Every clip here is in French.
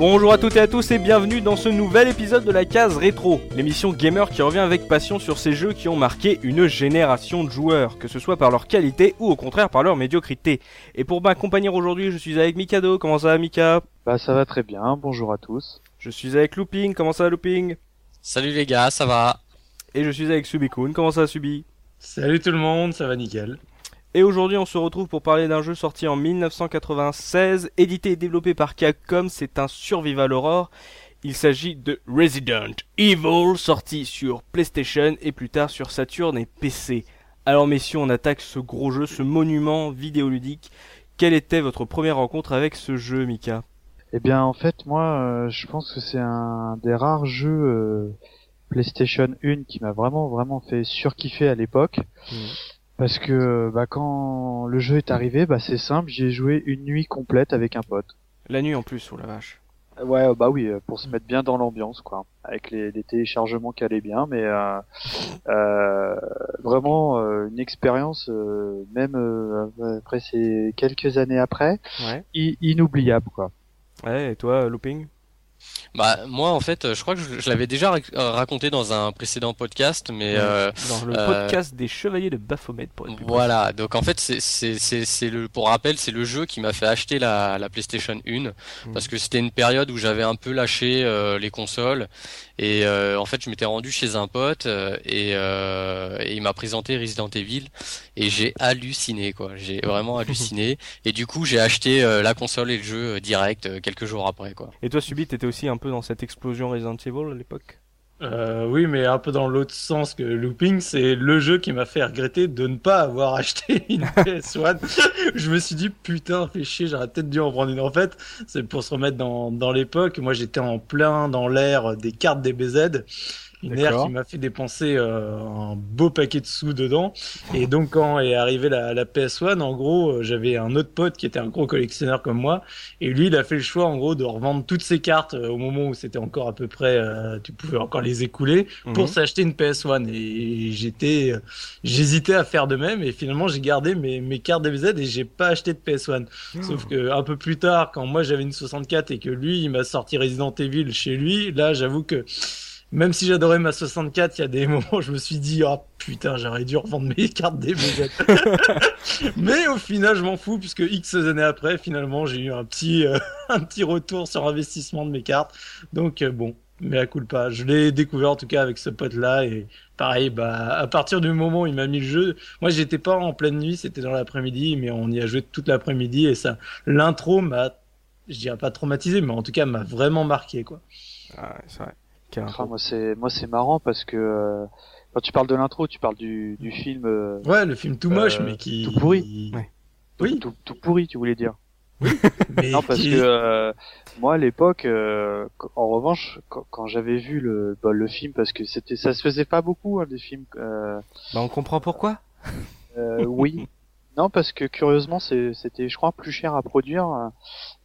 Bonjour à toutes et à tous et bienvenue dans ce nouvel épisode de la case rétro, l'émission gamer qui revient avec passion sur ces jeux qui ont marqué une génération de joueurs, que ce soit par leur qualité ou au contraire par leur médiocrité. Et pour m'accompagner aujourd'hui, je suis avec Mikado, comment ça va Mika? Bah ça va très bien, bonjour à tous. Je suis avec Looping, comment ça va Looping? Salut les gars, ça va? Et je suis avec Subikun, comment ça va Subi? Salut tout le monde, ça va nickel. Et aujourd'hui, on se retrouve pour parler d'un jeu sorti en 1996, édité et développé par Capcom. C'est un survival horror. Il s'agit de Resident Evil, sorti sur PlayStation et plus tard sur Saturn et PC. Alors messieurs, on attaque ce gros jeu, ce monument vidéoludique. Quelle était votre première rencontre avec ce jeu, Mika? Eh bien, en fait, moi, euh, je pense que c'est un des rares jeux euh, PlayStation 1 qui m'a vraiment, vraiment fait surkiffer à l'époque. Mmh. Parce que bah, quand le jeu est arrivé, bah, c'est simple, j'ai joué une nuit complète avec un pote. La nuit en plus, oh la vache. Ouais, bah oui, pour se mettre bien dans l'ambiance, quoi, avec les, les, téléchargements qui allaient bien, mais euh, euh, vraiment euh, une expérience, euh, même euh, après ces quelques années après, ouais. inoubliable, quoi. Ouais, et toi, Looping? Bah moi en fait je crois que je, je l'avais déjà raconté dans un précédent podcast mais euh, dans le podcast euh, des chevaliers de Baphomet pour être plus voilà. précis. donc en fait c'est c'est c'est le pour rappel c'est le jeu qui m'a fait acheter la, la PlayStation 1 mmh. parce que c'était une période où j'avais un peu lâché euh, les consoles. Et euh, en fait je m'étais rendu chez un pote et, et il m'a présenté Resident Evil et j'ai halluciné quoi. J'ai vraiment halluciné. Et du coup j'ai acheté la console et le jeu direct quelques jours après quoi. Et toi Subi t'étais un peu dans cette explosion Resident Evil à l'époque euh, oui, mais un peu dans l'autre sens que Looping, c'est le jeu qui m'a fait regretter de ne pas avoir acheté une PS1. je me suis dit, putain, fais chier, j'aurais peut-être dû en prendre une. En fait, c'est pour se remettre dans, dans l'époque. Moi, j'étais en plein dans l'ère des cartes DBZ une ère qui m'a fait dépenser euh, un beau paquet de sous dedans. Et donc quand est arrivée la, la PS1, en gros, euh, j'avais un autre pote qui était un gros collectionneur comme moi, et lui, il a fait le choix en gros de revendre toutes ses cartes euh, au moment où c'était encore à peu près, euh, tu pouvais encore les écouler pour Mhm. s'acheter une PS1. Et j'étais, euh, j'hésitais à faire de même, et finalement j'ai gardé mes, mes cartes DBZ et j'ai pas acheté de PS1. Sauf que un peu plus tard, quand moi j'avais une 64 et que lui, il m'a sorti Resident Evil chez lui, là, j'avoue que même si j'adorais ma 64, il y a des moments où je me suis dit, oh putain, j'aurais dû revendre mes cartes DBZ. Mais au final, je m'en fous, puisque X années après, finalement, j'ai eu un petit, euh, un petit retour sur investissement de mes cartes. Donc, euh, bon, mais à coup pas. Je l'ai découvert en tout cas avec ce pote-là, et pareil, bah, à partir du moment où il m'a mis le jeu, moi j'étais pas en pleine nuit, c'était dans l'après-midi, mais on y a joué toute l'après-midi, et ça, l'intro m'a, je dirais pas traumatisé, mais en tout cas m'a vraiment marqué, quoi. Ah, c'est vrai. Ah, moi c'est moi c'est marrant parce que euh, quand tu parles de l'intro, tu parles du, du film. Euh, ouais, le film tout moche, euh, mais qui tout pourri. Ouais. Oui. Tout, tout, pourri, tu voulais dire. Mais non, parce qui... que euh, moi à l'époque, euh, en revanche, quand, quand j'avais vu le bah, le film, parce que c'était ça se faisait pas beaucoup hein, des films. Euh, bah on comprend pourquoi. euh, oui. Non, parce que curieusement, c'était, je crois, plus cher à produire euh,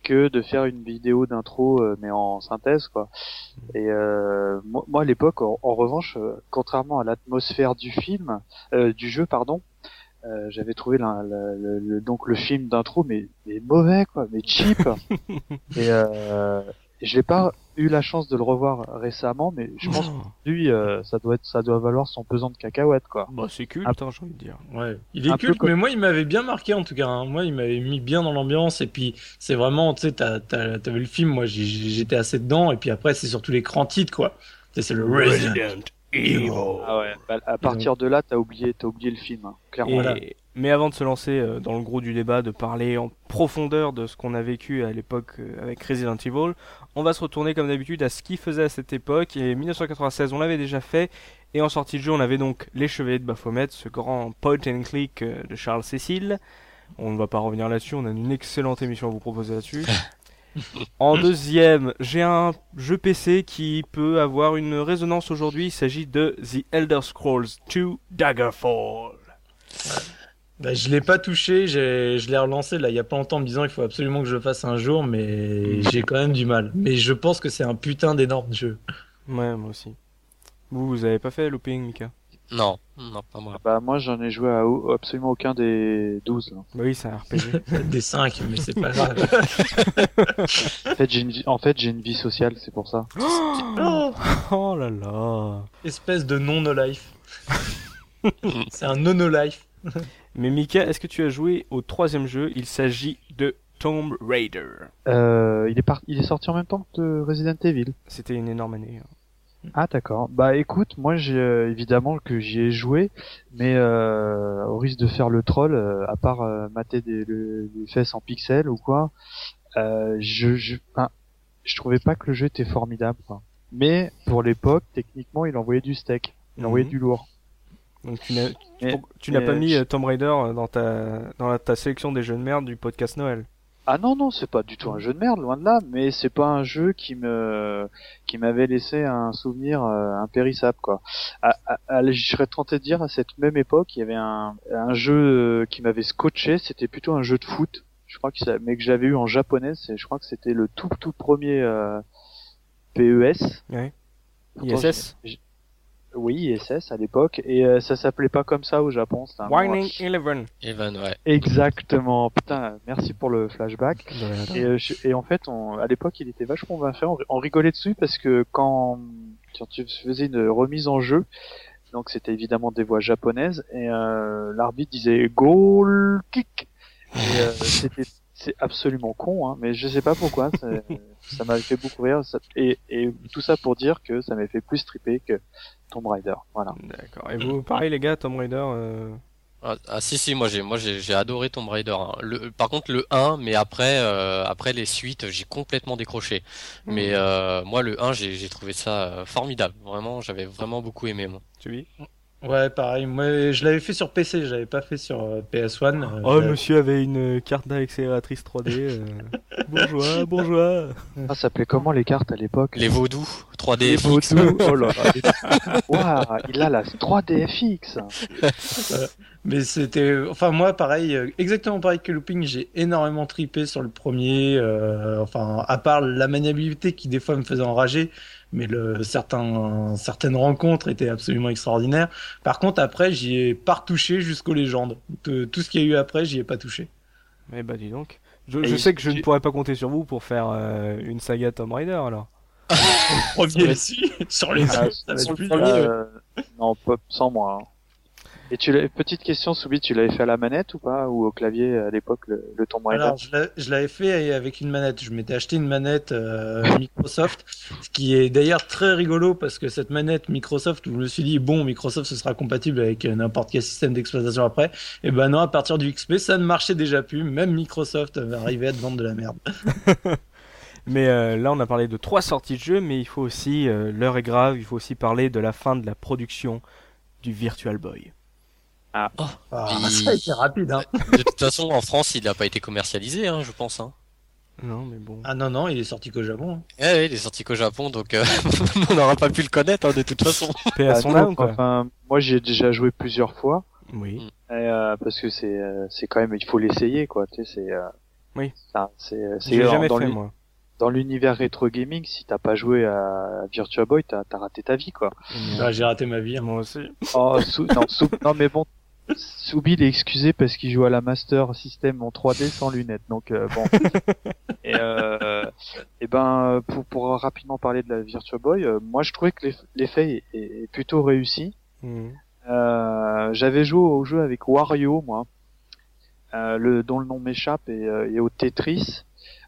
que de faire une vidéo d'intro, euh, mais en synthèse, quoi. Et euh, moi, à l'époque, en, en, revanche, euh, contrairement à l'atmosphère du film, euh, du jeu, pardon, euh, j'avais trouvé la, la, le, donc le film d'intro, mais, mais mauvais, quoi, mais cheap. et euh, je l'ai pas eu la chance de le revoir récemment, mais je pense que lui, euh, ça doit être, ça doit valoir son pesant de cacahuètes, quoi. Bah c'est culte, Un- hein, j'ai envie de dire. Ouais, il est Un comme- mais moi il m'avait bien marqué en tout cas. hein. Moi il m'avait mis bien dans l'ambiance et puis c'est vraiment, tu sais, t'as- t'as- t'avais le film, moi j'ai- j'étais assez dedans et puis après c'est surtout l'écran titre quoi. Tu sais, C'est le Resident Evil. Ah ouais. Bah, à partir de là, t'as oublié, t'as oublié le film, hein, clairement. Et- Voilà. Mais avant de se lancer euh, dans le gros du débat, de parler en profondeur de ce qu'on a vécu à l'époque euh, avec Resident Evil, on va se retourner comme d'habitude à ce qui faisait à cette époque. Et 1996, on l'avait déjà fait. Et en sortie de jeu, on avait donc Les Chevaliers de Baphomet, ce grand point and click euh, de Charles Cécile. On ne va pas revenir là-dessus, on a une excellente émission à vous proposer là-dessus. En deuxième, j'ai un jeu PC qui peut avoir une résonance aujourd'hui. Il s'agit de The Elder Scrolls 2 Daggerfall. Bah, je l'ai pas touché, j'ai- je l'ai relancé là il y a pas longtemps en me disant il faut absolument que je le fasse un jour, mais j'ai quand même du mal. Mais je pense que c'est un putain d'énorme jeu. Ouais, moi aussi. Vous, vous avez pas fait looping, Mika? Non, non, pas moi. Bah moi j'en ai joué à absolument aucun des 12 là. Bah oui, c'est un RPG. Des 5, mais c'est pas grave. En fait j'ai une vie, en fait j'ai une vie sociale, c'est pour ça. Oh, oh là là. espèce de non-no-life. c'est un no-no-life. Mais Mika, est-ce que tu as joué au troisième jeu? Il s'agit de Tomb Raider. Euh, il est par... il est sorti en même temps que Resident Evil. C'était une énorme année. hein. Ah d'accord. Bah écoute, moi j'ai euh, évidemment que j'y ai joué, mais euh, au risque de faire le troll, euh, à part euh, mater des, le- fesses en pixels ou quoi, euh, je je, je trouvais pas que le jeu était formidable. Quoi. Mais pour l'époque, techniquement, il envoyait du steak, il envoyait Mhm. du lourd. Donc tu n'as tu n'as pas mis je- euh, Tomb Raider euh, dans ta dans la- ta sélection des jeux de merde du podcast Noël. Ah non non, c'est pas du tout un jeu de merde, loin de là, mais c'est pas un jeu qui me qui m'avait laissé un souvenir euh, impérissable quoi. À, à- à- je serais tenté de dire à cette même époque, il y avait un un jeu qui m'avait scotché, c'était plutôt un jeu de foot. Je crois que ça, mais que j'avais eu en japonais, c'est je crois que c'était le tout tout premier euh, PES. Ouais. ISS. Oui, ISS à l'époque et euh, ça s'appelait pas comme ça au Japon, un nom- Winding Eleven. Evan, ouais. Exactement. Putain, merci pour le flashback. Et, euh, je- et en fait, on, à l'époque, il était vachement bien fait. On, on rigolait dessus parce que quand, quand tu faisais une remise en jeu, donc c'était évidemment des voix japonaises, et euh, l'arbitre disait goal kick. Et euh, c'était c'est absolument con, hein, mais je sais pas pourquoi. ça- m'avait fait beaucoup rire. ça- et, et tout ça pour dire que ça m'avait fait plus triper que Tomb Raider. Voilà. D'accord. Et vous, pareil les gars, Tomb Raider. euh, Ah, ah, si si moi j'ai moi j'ai j'ai adoré Tomb Raider. hein. Le, par contre le 1 mais après euh, après les suites j'ai complètement décroché. Mais euh, moi le 1 j'ai j'ai trouvé ça euh, formidable. Vraiment j'avais vraiment beaucoup aimé moi. Tu vis? Ouais, pareil. Moi, je l'avais fait sur PC, je l'avais pas fait sur euh, PS1. euh, Oh, monsieur avait une carte d'accélératrice 3D. euh, Bourgeois, bourgeois. Ah, ça s'appelait comment les cartes à l'époque? Les vaudous 3D Les FX. Vaudous. Oh là là. Waouh, il a la 3DFX. Mais c'était, enfin moi pareil, euh, exactement pareil que Looping, j'ai énormément tripé sur le premier. euh, enfin, à part la maniabilité qui des fois me faisait enrager, mais le certains certaines rencontres étaient absolument extraordinaires. Par contre, après, j'y ai pas retouché jusqu'aux légendes. Tout, tout ce qu'il y a eu après, j'y ai pas touché. Eh bah dis donc. Je, sais que je ne pourrais pas compter sur vous pour faire euh, une saga Tomb Raider alors. Sur les Ah, autres, ça va sur être plus premier, dur. Euh, non, pas sans moi. hein. Et tu l'as- petite question, Soubi, tu l'avais fait à la manette ou pas? Ou au clavier à l'époque le, le Tomb Raider Alors, je l'a- je l'avais fait avec une manette. Je m'étais acheté une manette euh, Microsoft, ce qui est d'ailleurs très rigolo parce que cette manette Microsoft, où je me suis dit bon, Microsoft ce sera compatible avec euh, n'importe quel système d'exploitation après. Et ben non, à partir du XP, ça ne marchait déjà plus. Même Microsoft avait arrivé à te vendre de la merde. Mais euh, là, on a parlé de trois sorties de jeux, mais il faut aussi, euh, l'heure est grave, il faut aussi parler de la fin de la production du Virtual Boy. Ah, Il- ça a été rapide. Hein. De toute façon en France il n'a pas été commercialisé hein, je pense. Hein. Non, mais bon. Ah non non, il est sorti qu'au Japon. hein. Eh il est sorti qu'au Japon donc euh, on n'aura pas pu le connaître hein, de toute façon. Paix à Ah, son non, âme, quoi. Enfin, moi j'y ai déjà joué plusieurs fois. Oui. Et, euh, parce que c'est euh, c'est quand même il faut l'essayer quoi tu sais c'est euh, Oui. ça, c'est c'est J'ai dans- jamais dans fait, moi. dans l'univers rétro gaming si t'as pas joué à Virtua Boy t'as as raté ta vie quoi Ah, J'ai raté ma vie. hein. Moi aussi. oh Sou- non, Sou- non mais bon Soubi il est excusé parce qu'il joue à la Master System en 3D sans lunettes donc euh, bon et, euh, et ben pour, pour rapidement parler de la Virtua Boy euh, moi je trouvais que l'eff- l'effet est, est plutôt réussi Mhm. Euh, j'avais joué au jeu avec Wario, moi, euh, le, dont le nom m'échappe, et, euh, et au Tetris.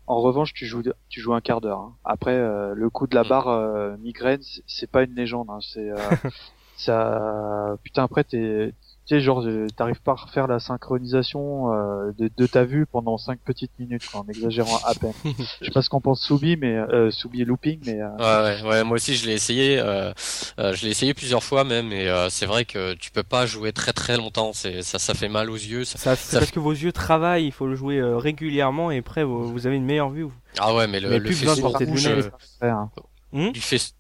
En revanche, tu joues, tu joues un quart d'heure. hein. Après, euh, le coup de la barre euh, migraine, c'est- c'est pas une légende. Hein. C'est euh, ça. Putain, après, t'es, tu sais, genre, euh, t'arrives pas à refaire la synchronisation euh, de, de ta vue pendant cinq petites minutes, quoi, en exagérant à peine. Je sais pas ce qu'on pense Soubi, mais euh, Soubi looping, mais euh, Ouais, ouais, ouais, moi aussi je l'ai essayé, euh, euh, je l'ai essayé plusieurs fois même, et euh, c'est vrai que tu peux pas jouer très très longtemps, c'est ça, ça fait mal aux yeux. ça- Ça, c'est Ça parce que vos yeux travaillent, il faut le jouer euh, régulièrement et après vous, vous avez une meilleure vue. Ah ouais, mais le, Mais le porter de rouge, hein. Hmm? du faisceau-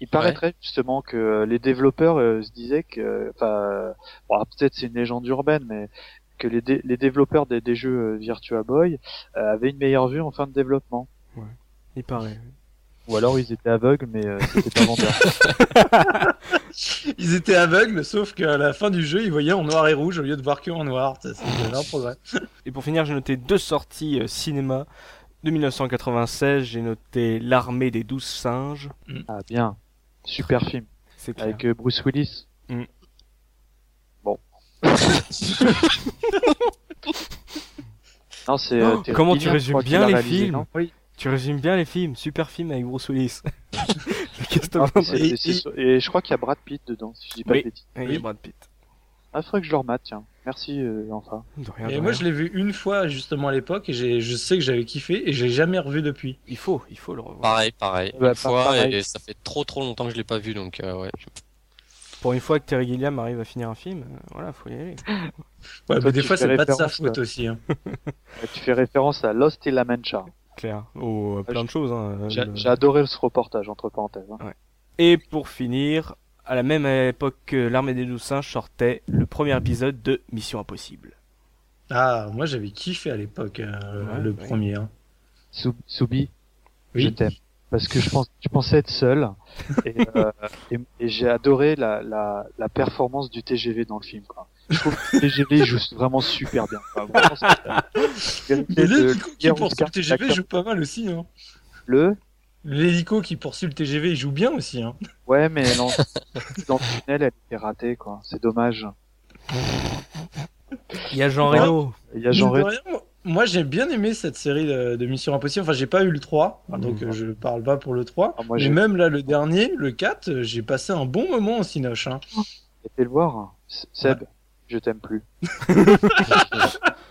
Il paraîtrait justement que euh, les développeurs euh, se disaient que, enfin, bon, alors peut-être c'est une légende urbaine, mais que les, dé- les développeurs des, des jeux euh, Virtua Boy euh, avaient une meilleure vue en fin de développement. Il paraît. Ou alors ils étaient aveugles, mais euh, c'était pas vendeur. Ils étaient aveugles, sauf qu'à la fin du jeu, ils voyaient en noir et rouge au lieu de voir que en noir. Ça, C'est un progrès. Et pour finir, j'ai noté deux sorties euh, cinéma. De 1996, j'ai noté L'armée des douze singes. Ah bien, super film C'est clair. avec euh, Bruce Willis. Mm. Bon. non, c'est. Oh, euh, comment tu résumes bien les réalisé, films. Oui. Tu résumes bien les films. Super film avec Bruce Willis. Ah, Et- je crois qu'il y a Brad Pitt dedans, si je dis pas Oui. de bêtises. Oui, Oui. Brad Pitt. Ah, faudrait que je le remate, tiens. Merci, euh, enfin. De rien, Et moi, rien. je l'ai vu une fois justement à l'époque et je sais que j'avais kiffé et je l'ai jamais revu depuis. Il faut, il faut le revoir. Pareil, pareil. Bah, une fois, pareil. et ça fait trop trop longtemps que je l'ai pas vu, donc euh, ouais. Pour une fois que Terry Gilliam arrive à finir un film, euh, voilà, faut y aller. Ouais, Toi, mais des fois, c'est pas de sa faute aussi. hein. Tu fais référence à Lost et La Mancha. Claire. Oh, euh, plein de choses. Hein. J'ai le- adoré ce reportage, entre parenthèses. hein. Et pour finir, à la même époque que l'armée des douze singes sortait le premier épisode de Mission Impossible. Ah, moi, j'avais kiffé à l'époque euh, Ouais, le ouais. premier. hein. Sou- Soubi, Oui. je t'aime. Parce que je pense, je pensais être seul. Et, euh, et, et j'ai adoré la, la, la performance du TGV dans le film. Quoi. Je trouve que le TGV joue vraiment super bien. Quoi. Vraiment, Mais de- l'hélico qui poursuit Oscar, le TGV joue pas mal aussi. Hein. Le L'hélico qui poursuit le TGV, il joue bien aussi. Hein. Ouais, mais non, dans le tunnel, elle était ratée, quoi. C'est dommage. Il y a Jean. Reno. Il y a Jean Mine de Reno. rien, moi- j'ai bien aimé cette série de, de Mission Impossible. Enfin, j'ai pas eu le 3, Mhm. donc euh, je parle pas pour le 3. Ah, moi, mais j'ai même là, le dernier, le 4, euh, j'ai passé un bon moment au Cinoche. Hein. été le voir. Seb, je t'aime plus.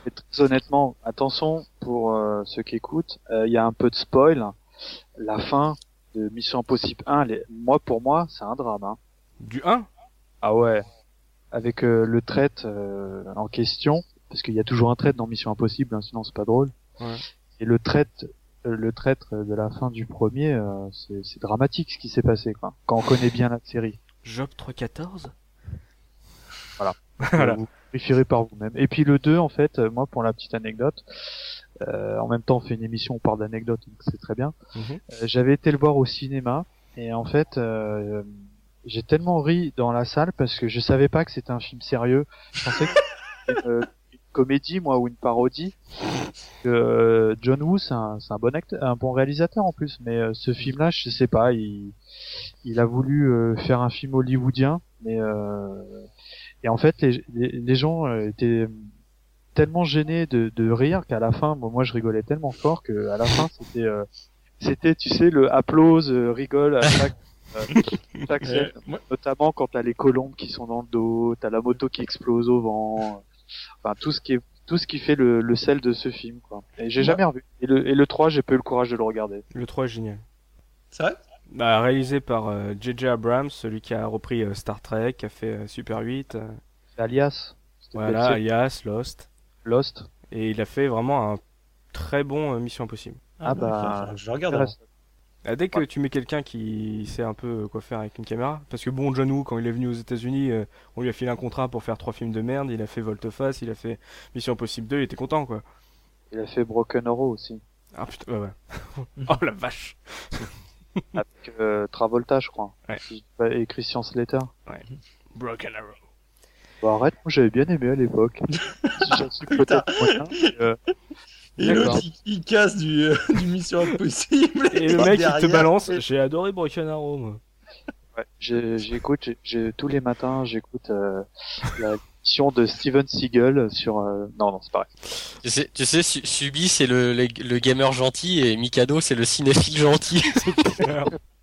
Et très honnêtement, attention pour euh, ceux qui écoutent, euh, il y a un peu de spoil. La fin de Mission Impossible 1, les- moi pour moi, c'est un drame. Hein. Du 1 Ah ouais. Avec euh, le traite euh, en question, parce qu'il y a toujours un traite dans Mission Impossible, hein, sinon c'est pas drôle. Ouais. Et le traite, euh, le traître de la fin du premier, euh, c'est c'est dramatique ce qui s'est passé, quoi. Quand on connaît bien la série. Job 314 Voilà. Vous vérifierez par vous-même. Et puis le 2, en fait, euh, moi pour la petite anecdote, euh, en même temps on fait une émission, on parle d'anecdotes, donc c'est très bien. Mhm. Euh, J'avais été le voir au cinéma et en fait euh, j'ai tellement ri dans la salle parce que je savais pas que c'était un film sérieux. Je pensais que c'était une, une comédie moi ou une parodie. Que euh, John Woo c'est un, bon acteur, un bon réalisateur en plus, mais euh, ce film-là je sais pas, il il a voulu euh, faire un film hollywoodien, mais euh, et en fait les les, les gens euh, étaient tellement gênés de, de rire qu'à la fin, bon, moi je rigolais tellement fort que à la fin c'était euh, c'était tu sais le applause euh, rigole à chaque euh, chaque scène. Euh, notamment quand t'as les colombes qui sont dans le dos, t'as la moto qui explose au vent, enfin tout ce qui est tout ce qui fait le, le sel de ce film quoi. Et j'ai Moi- jamais revu. Et le et le 3, j'ai pas eu le courage de le regarder. Le 3 est génial. C'est vrai? Bah, réalisé par euh, J.J. Abrams, celui qui a repris euh, Star Trek, qui a fait euh, Super 8, euh, C'est Alias. Voilà, Alias, Lost. Lost. Et il a fait vraiment un très bon euh, Mission Impossible. Ah bah, enfin, enfin, je regarde. Ah, dès que tu mets quelqu'un qui sait un peu quoi faire avec une caméra, parce que bon, John Woo, quand il est venu aux États-Unis, euh, on lui a filé un contrat pour faire trois films de merde. Il a fait Volteface, il a fait Mission Impossible 2, il était content quoi. Il a fait Broken Arrow aussi. Ah putain, ouais, ouais. oh la vache. Avec euh, Travolta, je crois. Ouais. Et Christian Slater. Broken Arrow. Bon, arrête, moi j'avais bien aimé à l'époque. J'en suis peut-être moyen. euh, Et l'autre, il, il casse du, euh, du Mission Impossible. Et le mec, il te derrière, balance. et- J'ai adoré Broken Arrow, moi. ouais, j'écoute, j'ai- j'ai- tous les matins, j'écoute euh, la émission de Steven Seagal sur. euh, Non, non, c'est pareil. Tu sais, tu sais, Su- Subi c'est le, le, le gamer gentil et Mikado c'est le cinéphile gentil.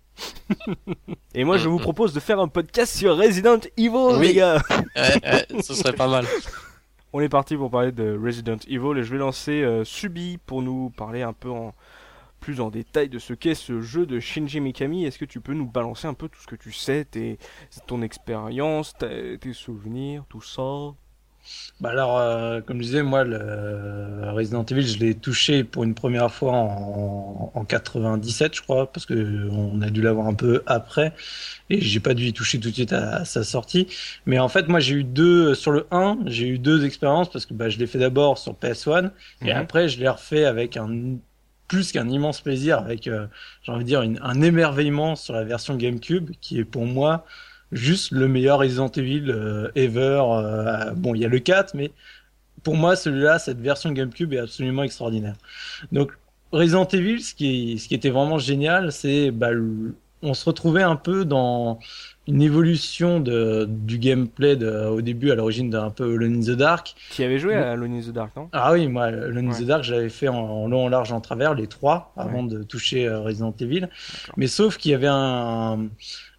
Et moi, je vous propose de faire un podcast sur Resident Evil, Oui. les gars. ouais, ouais, ce serait pas mal. On est parti pour parler de Resident Evil et je vais lancer euh, Subi pour nous parler un peu en plus en détail de ce qu'est ce jeu de Shinji Mikami. Est-ce que tu peux nous balancer un peu tout ce que tu sais, tes, ton expérience, tes souvenirs, tout ça? Bah alors, euh, comme je disais, moi, le Resident Evil, je l'ai touché pour une première fois en, en 97, je crois, parce que on a dû l'avoir un peu après, et j'ai pas dû y toucher tout de suite à, à sa sortie. Mais en fait, moi, j'ai eu deux sur le 1, j'ai eu deux expériences parce que bah, je l'ai fait d'abord sur PS1, et Mhm. après, je l'ai refait avec un plus qu'un immense plaisir avec, euh, j'ai envie de dire, un émerveillement sur la version GameCube qui est pour moi juste le meilleur Resident Evil euh, ever. Euh, bon, il y a le 4, mais pour moi, celui-là, cette version GameCube est absolument extraordinaire. Donc, Resident Evil, ce qui, ce qui était vraiment génial, c'est bah, on se retrouvait un peu dans une évolution de, du gameplay de, au début, à l'origine d'un peu Alone in the Dark. Qui avait joué à Alone in the Dark, non? Ah oui, moi, Alone in the Dark, j'avais fait en, long, en large, en travers, les trois, avant de toucher euh, Resident Evil. Mais sauf qu'il y avait un,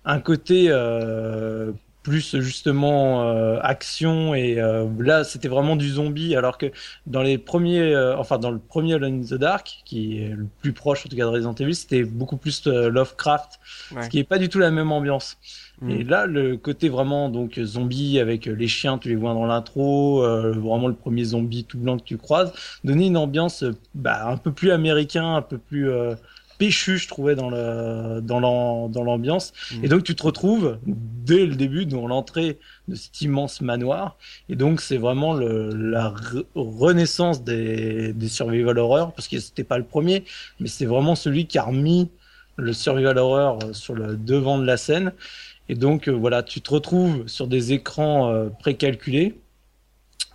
un côté euh, plus justement euh, action et euh, là c'était vraiment du zombie alors que dans les premiers euh, enfin dans le premier Alone in the Dark qui est le plus proche en tout cas de Resident Evil c'était beaucoup plus Lovecraft ce qui est pas du tout la même ambiance mm. et là le côté vraiment donc zombie avec les chiens tu les vois dans l'intro vraiment le premier zombie tout blanc que tu croises donnait une ambiance bah, un peu plus américain un peu plus péchu, je trouvais, dans le dans l'ambiance. Mmh. Et donc tu te retrouves dès le début dans l'entrée de cet immense manoir. Et donc c'est vraiment le, la renaissance des, des survival horror, parce que c'était pas le premier, mais c'est vraiment celui qui a remis le survival horror sur le devant de la scène. Et donc euh, voilà, tu te retrouves sur des écrans euh, précalculés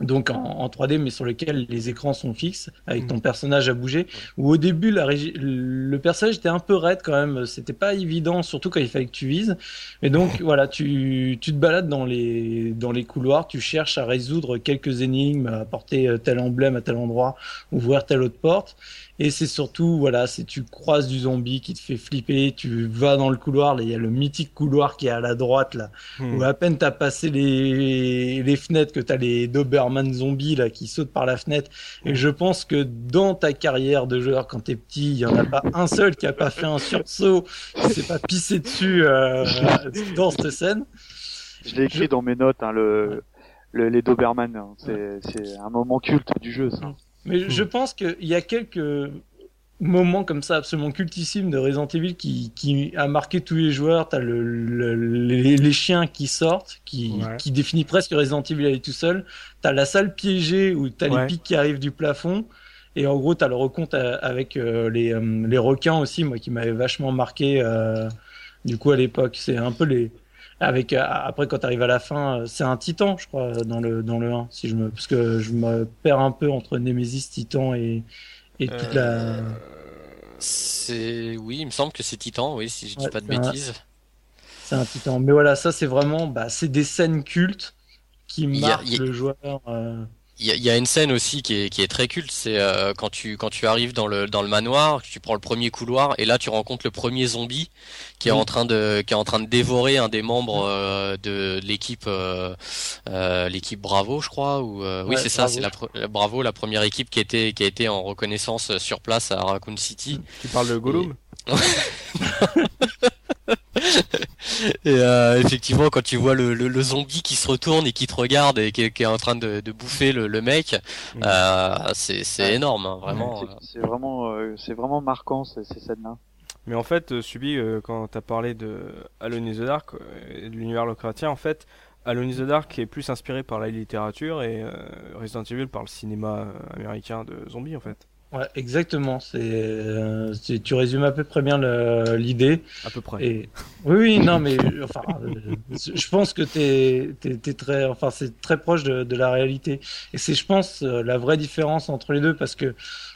donc en, 3D mais sur lequel les écrans sont fixes avec ton mm. personnage à bouger. Ou au début la le personnage était un peu raide quand même. C'était pas évident surtout quand il fallait que tu vises. Mais donc voilà tu, tu te balades dans les dans les couloirs. Tu cherches à résoudre quelques énigmes à apporter euh, tel emblème à tel endroit ouvrir telle autre porte. Et c'est surtout, voilà, c'est tu croises du zombie qui te fait flipper, tu vas dans le couloir, il y a le mythique couloir qui est à la droite, là, hmm. où à peine t'as passé les, les fenêtres que t'as les Doberman zombies, là, qui sautent par la fenêtre. Et je pense que dans ta carrière de joueur, quand t'es petit, il y en a pas un seul qui a pas fait un sursaut, qui s'est pas pissé dessus, euh, dans cette scène. Je l'ai écrit dans mes notes, hein, le, le, les Doberman. Hein. C'est un moment culte du jeu, ça. Mais je pense qu'il y a quelques moments comme ça absolument cultissimes de Resident Evil qui, qui a marqué tous les joueurs. T'as le, le, les, chiens qui sortent, qui, qui définit presque Resident Evil est tout seul. T'as la salle piégée où t'as les pics qui arrivent du plafond. Et en gros, t'as le recompte avec euh, les, euh, les requins aussi, moi qui m'avait vachement marqué euh, du coup à l'époque. C'est un peu les, avec euh, après quand tu arrives à la fin, c'est un titan, je crois, dans le dans le 1, si je me parce que je me perds un peu entre Nemesis, Titan et et toute la. Euh, c'est oui, il me semble que c'est Titan, oui, si je dis pas de bêtises. C'est un titan, mais voilà, ça c'est vraiment, bah, c'est des scènes cultes qui marquent le joueur. Il y, a une scène aussi qui est, qui est très culte, c'est euh, quand tu quand tu arrives dans le dans le manoir, tu prends le premier couloir et là tu rencontres le premier zombie qui est en train de qui est en train de dévorer un des membres euh, de, l'équipe euh, l'équipe Bravo, je crois ou oui c'est ça, c'est la, Bravo la première équipe qui était qui a été en reconnaissance sur place à Raccoon City. Tu parles de Gollum? et euh, effectivement, quand tu vois le, le, zombie qui se retourne et qui te regarde et qui, est en train de, de bouffer le, le mec, mm. euh, c'est énorme, hein, vraiment. C'est vraiment, euh, c'est vraiment marquant ces, ces scènes-là. Mais en fait, Subi, quand t'as parlé de Alone in the Dark, de l'univers Lovecraftien, en fait, Alone in the Dark est plus inspiré par la littérature et Resident Evil par le cinéma américain de zombies, en fait. Ouais, exactement. Euh, c'est, tu résumes à peu près bien l'idée. À peu près. Et, oui, oui, non, mais enfin, euh, je pense que t'es, t'es, t'es très, enfin, c'est très proche de, de la réalité. Et c'est, je pense, euh, la vraie différence entre les deux, parce que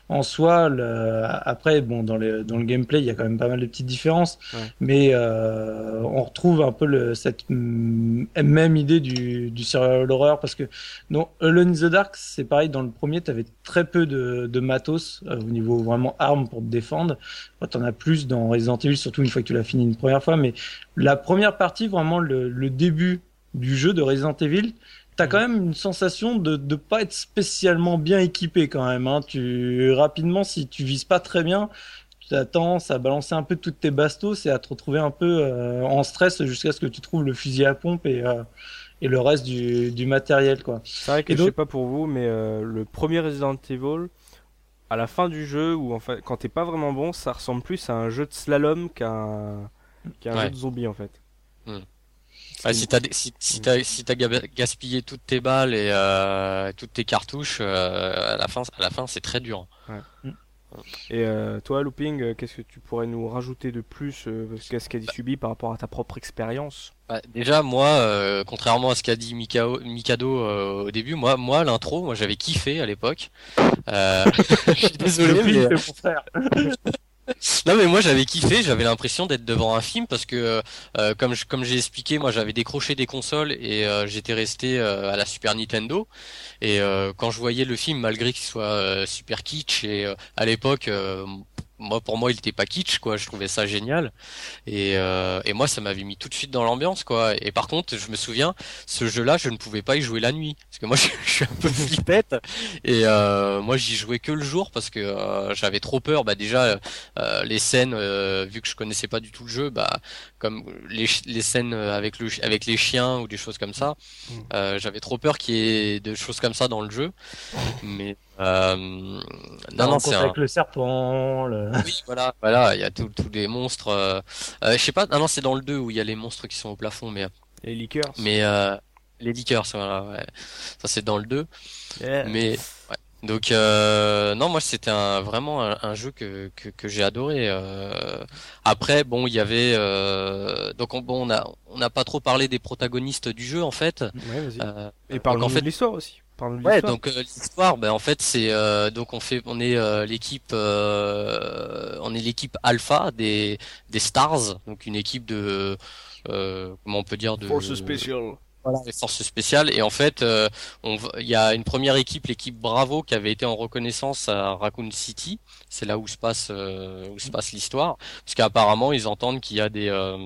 en soi, le... après, bon, dans, les, dans le gameplay, il y a quand même pas mal de petites différences, mais euh, on retrouve un peu le, cette même idée du, du serial horror parce que dans Alone in the Dark, c'est pareil. Dans le premier, tu avais très peu de, de matos euh, au niveau vraiment armes pour te défendre. Tu en as plus dans Resident Evil, surtout une fois que tu l'as fini une première fois. Mais la première partie, vraiment le, le début du jeu de Resident Evil, t'as quand même une sensation de ne pas être spécialement bien équipé quand même. Hein. Tu rapidement, si tu vises pas très bien, tu as tendance à balancer un peu toutes tes bastos et à te retrouver un peu euh, en stress jusqu'à ce que tu trouves le fusil à pompe et euh, et le reste du, du matériel quoi. C'est vrai que je sais pas pour vous, mais euh, le premier Resident Evil, à la fin du jeu, ou en fait, quand t'es pas vraiment bon, ça ressemble plus à un jeu de slalom qu'un qu'un jeu de zombie en fait. Si t'as si, si t'as si t'as gaspillé toutes tes balles et euh, toutes tes cartouches, euh, à la fin à la fin c'est très dur. Ouais. Et euh, toi, Looping, euh, qu'est-ce que tu pourrais nous rajouter de plus euh, qu'est-ce qu'a dit Subi par rapport à ta propre expérience? Bah, déjà, moi, euh, contrairement à ce qu'a dit Mikao- Mikado euh, au début, moi, moi, l'intro, moi, j'avais kiffé à l'époque. Euh, je suis désolé, Le mais non, mais moi, j'avais kiffé. J'avais l'impression d'être devant un film parce que, euh, comme je, comme j'ai expliqué, moi, j'avais décroché des consoles et euh, j'étais resté euh, à la Super Nintendo. Et euh, quand je voyais le film, malgré qu'il soit euh, super kitsch et euh, à l'époque. Moi, pour moi, il était pas kitsch, quoi. Je trouvais ça génial. Et, euh, et moi, ça m'avait mis tout de suite dans l'ambiance, quoi. Et par contre, je me souviens, ce jeu-là, je ne pouvais pas y jouer la nuit. Parce que moi, je, je suis un peu flippette. Et euh, moi, j'y jouais que le jour parce que euh, j'avais trop peur. Bah, déjà, euh, les scènes, euh, vu que je connaissais pas du tout le jeu, bah, comme les, les scènes avec, le, avec les chiens ou des choses comme ça, Mm. euh, j'avais trop peur qu'il y ait de choses comme ça dans le jeu. Mais euh, non, non, c'est un... avec le serpent, le... Oui, voilà, voilà, il y a tous tous les monstres. Euh, euh, je sais pas, ah non, c'est dans le 2 où il y a les monstres qui sont au plafond, mais Les liqueurs mais euh, les liqueurs, ça, voilà, ouais. ça c'est dans le 2. Yeah. Mais ouais. Donc euh, non, moi c'était un, vraiment un, un jeu que, que, que j'ai adoré. Euh, après, bon, il y avait euh, donc on, bon, on a on n'a pas trop parlé des protagonistes du jeu en fait. Ouais, vas-y. Euh, Et donc, en fait- de l'histoire aussi. Ouais, donc euh, l'histoire, ben en fait c'est euh, donc on fait on est euh, l'équipe euh, on est l'équipe alpha des des stars, donc une équipe de euh, comment on peut dire de Force Special. voilà, les forces spéciales. Et en fait euh, on il y a une première équipe l'équipe Bravo qui avait été en reconnaissance à Raccoon City, c'est là où se passe euh, où se passe l'histoire. Parce qu'apparemment ils entendent qu'il y a des euh,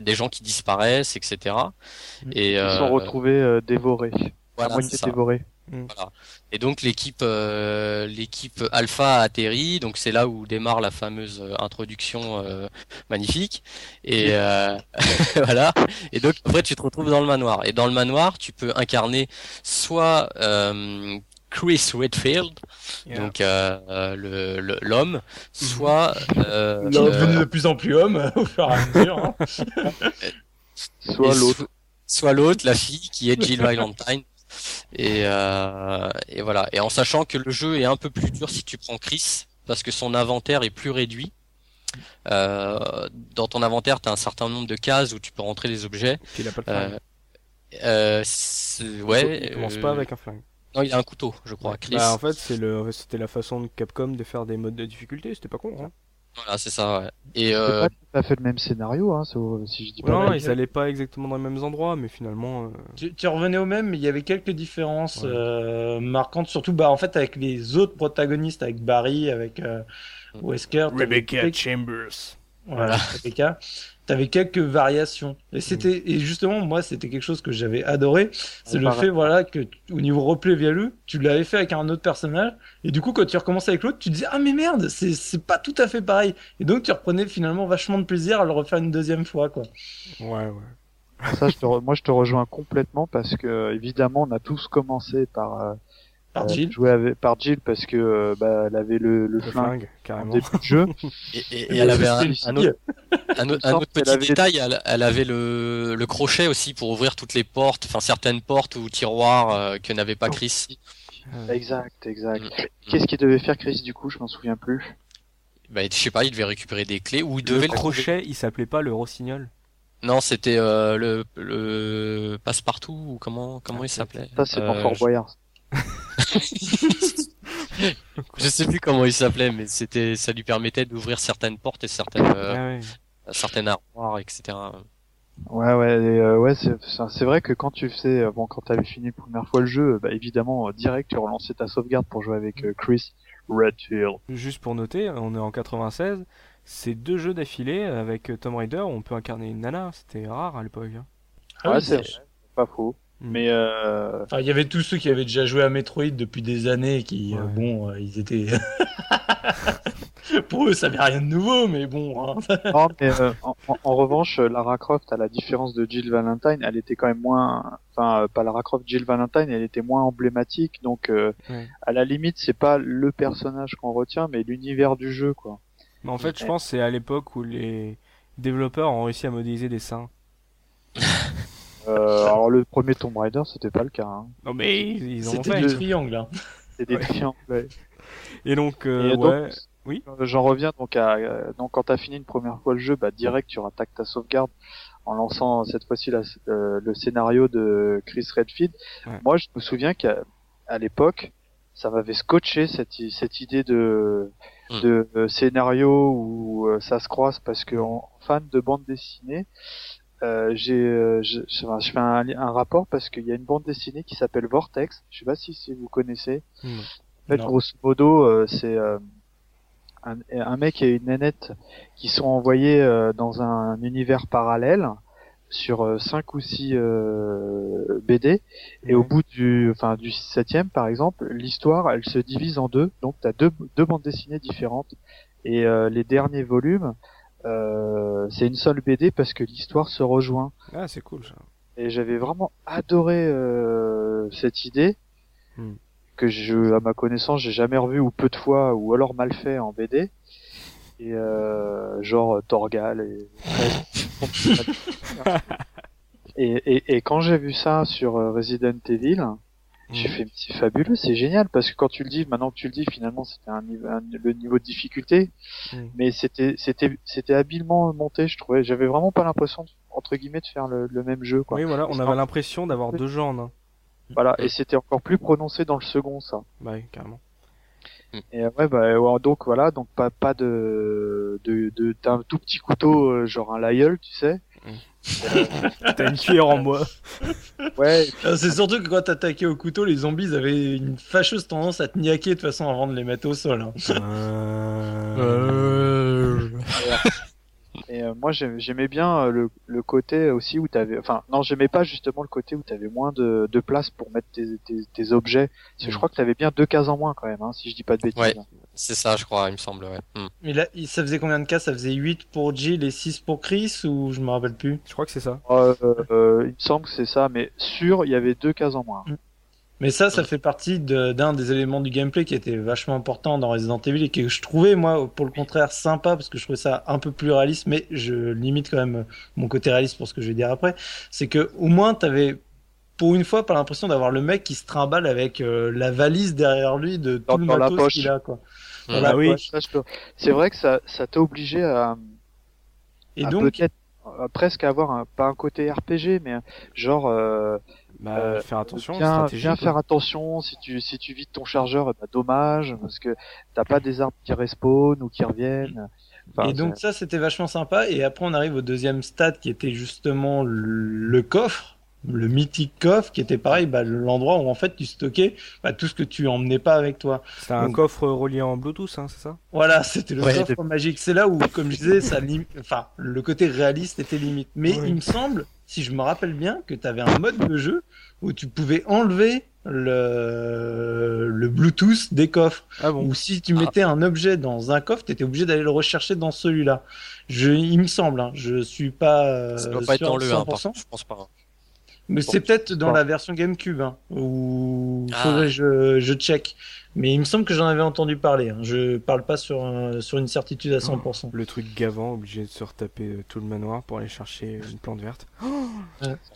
des gens qui disparaissent etc. Et Ils euh, sont retrouvés euh, dévorés, voilà, à moitié c'est ça. dévorés. Et donc l'équipe euh, l'équipe Alpha atterrit, donc c'est là où démarre la fameuse euh, introduction euh, magnifique. Et euh, voilà. Et donc après tu te retrouves dans le manoir. Et dans le manoir, tu peux incarner soit euh, Chris Redfield, Yeah. donc euh, euh, le le- l'homme, soit euh, Il est devenu euh, de plus en plus homme au fur et à mesure. hein. Soit l'autre. so- soit l'autre, la fille qui est Jill Valentine. Et, euh, et voilà. Et en sachant que le jeu est un peu plus dur si tu prends Chris, parce que son inventaire est plus réduit. Euh, dans ton inventaire, tu as un certain nombre de cases où tu peux rentrer les objets. Puis il a pas le flingue. Euh, euh, c'est- ouais. Il commence euh, pas avec un flingue. Non, il a un couteau, je crois. Chris. Bah, en fait, c'est le, c'était la façon de Capcom de faire des modes de difficulté. C'était pas con. Hein. Voilà, c'est ça. Ouais. Et euh, pas tout à fait le même scénario, hein, si je dis pas. Non, ils allaient pas exactement dans les mêmes endroits, mais finalement. euh, Tu, tu revenais au même, mais il y avait quelques différences Ouais. euh, marquantes, surtout bah, en fait avec les autres protagonistes, avec Barry, avec euh, Wesker. t'avais Rebecca Chambers. Voilà, Rebecca. T'avais quelques variations. Et c'était, et justement, moi, c'était quelque chose que j'avais adoré. C'est le fait, voilà, que au niveau replay value, tu l'avais fait avec un autre personnage. Et du coup, quand tu recommençais avec l'autre, tu disais, ah, mais merde, c'est, c'est pas tout à fait pareil. Et donc, tu reprenais finalement vachement de plaisir à le refaire une deuxième fois, quoi. Ouais, ouais. Ça, je te re- moi, je te rejoins complètement parce que évidemment, on a tous commencé par euh, Par euh, Jill. jouer avec, par Jill parce que euh, bah, elle avait le, le Le flingue flingue, en carrément. début de jeu. et, et- et elle avait un, un autre, un autre, un autre Elle petit avait- détail, elle, elle avait le, le crochet aussi pour ouvrir toutes les portes, enfin certaines portes ou tiroirs euh, que n'avait pas Chris. Exact, exact. Mm. Qu'est-ce qu'il devait faire Chris du coup? Je m'en souviens plus. Bah, je sais pas, il devait récupérer des clés ou il devait le crochet, il s'appelait pas le rossignol. Non, c'était euh, le, le passe-partout ou comment comment il s'appelait? Ça, c'est Euh, Fort je- Boyard. Je sais plus comment il s'appelait, mais c'était ça lui permettait d'ouvrir certaines portes et certaines euh, Ah ouais. certaines armoires, etc. Ouais, ouais, et, euh, ouais, c'est vrai que quand tu faisais, euh, bon, quand t'avais fini la première fois le jeu, bah, évidemment, euh, direct, tu relançais ta sauvegarde pour jouer avec euh, Chris Redfield. Juste pour noter, on est en 96. C'est deux jeux d'affilée avec Tomb Raider où on peut incarner une nana. C'était rare à l'époque. hein. Ah ouais, oui, c'est vrai, pas faux. Mm. Mais euh, Enfin, il y avait tous ceux qui avaient déjà joué à Metroid depuis des années, qui, euh, bon, euh, ils étaient. Pour eux, ça n'avait rien de nouveau, mais bon. hein. non, mais euh, en, en- en revanche, Lara Croft, à la différence de Jill Valentine, elle était quand même moins, enfin, euh, pas Lara Croft, Jill Valentine, elle était moins emblématique, donc euh, Ouais. à la limite, c'est pas le personnage qu'on retient, mais l'univers du jeu, quoi. Mais en fait, je pense que c'est à l'époque où les développeurs ont réussi à modéliser des seins. Euh, alors le premier Tomb Raider, c'était pas le cas. Hein. Non mais ils, ont C'était fait. du triangle. Hein. C'était des Ouais. triangles. ouais. Et donc, euh, Et ouais. donc, Oui. Euh, J'en reviens donc à euh, donc quand t'as fini une première fois le jeu, bah direct tu rattaques ta sauvegarde en lançant cette fois-ci la- euh, le scénario de Chris Redfield. Ouais. Moi, je me souviens qu'à à l'époque, ça m'avait scotché cette i- cette idée de Hmm. de scénario où ça se croise parce que en fan de bande dessinée, euh, j'ai euh, je, je- enfin, je fais un, un rapport parce qu'il y a une bande dessinée qui s'appelle Vortex. Je sais pas si, si vous connaissez. Hmm. En fait, Non. grosso modo, euh, c'est euh, un, un mec et une nénette qui sont envoyés euh, dans un univers parallèle sur euh, cinq ou six euh, BD et au bout du enfin du septième par exemple l'histoire elle se divise en deux donc tu as deux deux bandes dessinées différentes et euh, les derniers volumes c'est une seule BD parce que l'histoire se rejoint Ah, c'est cool ça. et j'avais vraiment adoré euh, cette idée Hmm. que je, à ma connaissance, j'ai jamais revu ou peu de fois ou alors mal fait en BD. Et euh, genre Torgal et et, et, et quand j'ai vu ça sur euh, Resident Evil, j'ai Mhm. fait c'est fabuleux, c'est génial parce que quand tu le dis, maintenant que tu le dis, finalement c'était un, un- le niveau de difficulté, Mhm. mais c'était c'était c'était habilement monté, je trouvais. J'avais vraiment pas l'impression entre guillemets de faire le, le même jeu quoi. Oui, voilà, on avait l'impression d'avoir deux en un. Voilà, et c'était encore plus prononcé dans le second ça. Bah, oui, carrément. Et après, bah, ouais, donc voilà, donc pas, pas de, de, de, un tout petit couteau, euh, genre un Lyell, tu sais. T'as une cuillère en bois. Ouais, Euh, C'est surtout que quand t'attaquais au couteau, les zombies avaient une fâcheuse tendance à te niaquer de façon avant de les mettre au sol. hein. Euh... et euh, moi j'aimais bien euh, le, le côté aussi où t'avais, enfin, non, j'aimais pas justement le côté où t'avais moins de, de place pour mettre tes, tes, tes objets. Parce que je Mm. crois que t'avais bien deux cases en moins quand même, hein, si je dis pas de bêtises. Ouais. C'est ça, je crois, il me semble, ouais. Hmm. Mais là, il- ça faisait combien de cas? Ça faisait 8 pour Jill et 6 pour Chris ou je me rappelle plus? Je crois que c'est ça. Euh, euh, il me semble que c'est ça, mais sûr, il y avait deux cases en moins. Mais ça, ça fait partie de- d'un des éléments du gameplay qui était vachement important dans Resident Evil et que je trouvais, moi, pour le contraire, sympa parce que je trouvais ça un peu plus réaliste, mais je limite quand même mon côté réaliste pour ce que je vais dire après. C'est que, au moins, t'avais, pour une fois, pas l'impression d'avoir le mec qui se trimballe avec euh, la valise derrière lui de tout Dans- le matos qu'il a, quoi. Voilà, Ah oui. Peux- C'est vrai que ça, ça t'a obligé à, Et à donc, peut-être euh, presque avoir un, pas un côté RPG, mais genre euh, Bah, Euh, faire attention, bien, bien faire attention si tu si tu vides ton chargeur, bah, dommage parce que t'as pas des armes qui respawn ou qui reviennent. Enfin, et donc ça, c'était vachement sympa. Et après, on arrive au deuxième stade qui était justement le coffre, le mythique coffre, qui était pareil, bah, l'endroit où en fait tu stockais bah, tout ce que tu emmenais pas avec toi. C'était un Donc- coffre relié en Bluetooth, hein, c'est ça? Voilà, c'était le Ouais. coffre magique. C'est là où, comme je disais, ça lim... enfin, le côté réaliste était limite. Mais Oui. il me semble, si je me rappelle bien, que tu avais un mode de jeu où tu pouvais enlever le, le Bluetooth des coffres. Ah bon? Ou si tu mettais un objet dans un coffre, tu étais obligé d'aller le rechercher dans celui-là. Je, il me semble, hein, je suis pas euh, Ça doit pas être dans à le 1, par 100%, contre, je pense pas. hein. Mais Bon, c'est peut-être dans la version GameCube, hein, où Ah. faudrait que je, je check. Mais il me semble que j'en avais entendu parler. Hein. Je parle pas sur, un- sur une certitude à 100%. Le truc gavant, obligé de se retaper euh, tout le manoir pour aller chercher une plante verte.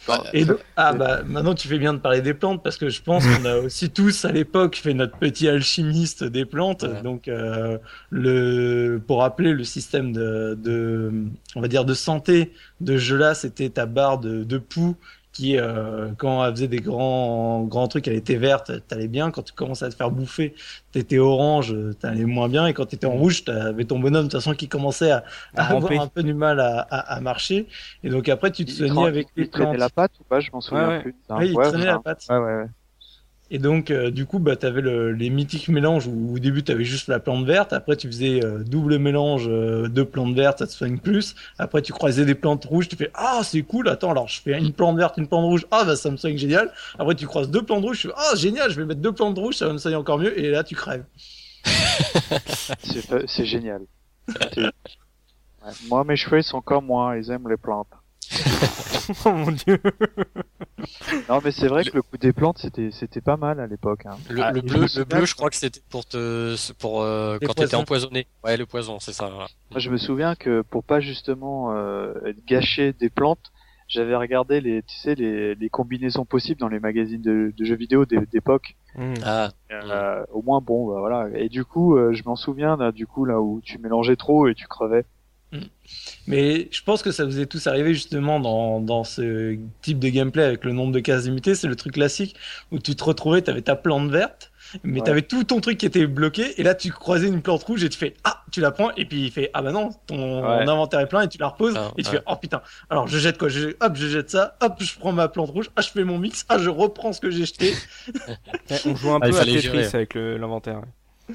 Bah, Et donc- ah bah maintenant tu fais bien de parler des plantes parce que je pense qu'on a aussi tous à l'époque fait notre petit alchimiste des plantes. Donc euh, le pour rappeler le système de, de on va dire de santé de jeu-là, c'était ta barre de, de poux qui euh, quand elle faisait des grands grands trucs, elle était verte, t'allais bien. Quand tu commençais à te faire bouffer, t'étais orange, t'allais moins bien. Et quand t'étais en rouge, t'avais ton bonhomme de toute façon qui commençait à, avoir un peu du mal à, à, à marcher. Et donc après tu te tra- avec les il traînait plantes. la patte ou pas? Je m'en souviens Ouais, ouais. plus. Hein, Oui, il ouais, traînait enfin, la patte. Ouais, ouais, ouais. Et donc, euh, du coup, bah, tu avais le, les mythiques mélanges où au début, tu avais juste la plante verte. Après, tu faisais euh, double mélange euh, de plantes vertes, ça te soigne plus. Après, tu croisais des plantes rouges, tu fais Ah, c'est cool, attends, alors je fais une plante verte, une plante rouge. Ah, bah, ça me soigne génial. Après, tu croises deux plantes rouges, tu fais Ah, génial, je vais mettre deux plantes rouges, ça va me soigner encore mieux. Et là, tu crèves. C'est génial. Ouais. Moi, mes cheveux, ils sont comme moi, ils aiment les plantes. oh mon dieu Non, mais c'est vrai que le coup des plantes, c'était c'était pas mal à l'époque. Hein. Le, Ah, le bleu, le bleu, je crois que c'était pour te, pour euh, quand t'étais empoisonné. Ouais, le poison, c'est ça. Moi, je me souviens que pour pas justement euh, gâché des plantes, j'avais regardé les, tu sais, les, les combinaisons possibles dans les magazines de, de jeux vidéo d'é- d'époque. Mmh. Ah, Euh, au moins bon, bah, voilà. Et du coup, euh, je m'en souviens là, du coup là où tu mélangeais trop et tu crevais. Mais je pense que ça vous est tous arrivé justement dans, dans ce type de gameplay avec le nombre de cases limitées. C'est le truc classique où tu te retrouvais, t'avais ta plante verte, mais Ouais. t'avais tout ton truc qui était bloqué, et là tu croisais une plante rouge et tu fais ah, tu la prends, et puis il fait ah bah non, ton Ouais. inventaire est plein et tu la reposes Ah, et tu ouais. fais oh putain. Alors je jette quoi? Je, Hop, je jette ça, hop, je prends ma plante rouge, ah je fais mon mix, ah je reprends ce que j'ai jeté. Ouais, on joue un Ah, peu à Tetris avec l'inventaire. ouais. Mm.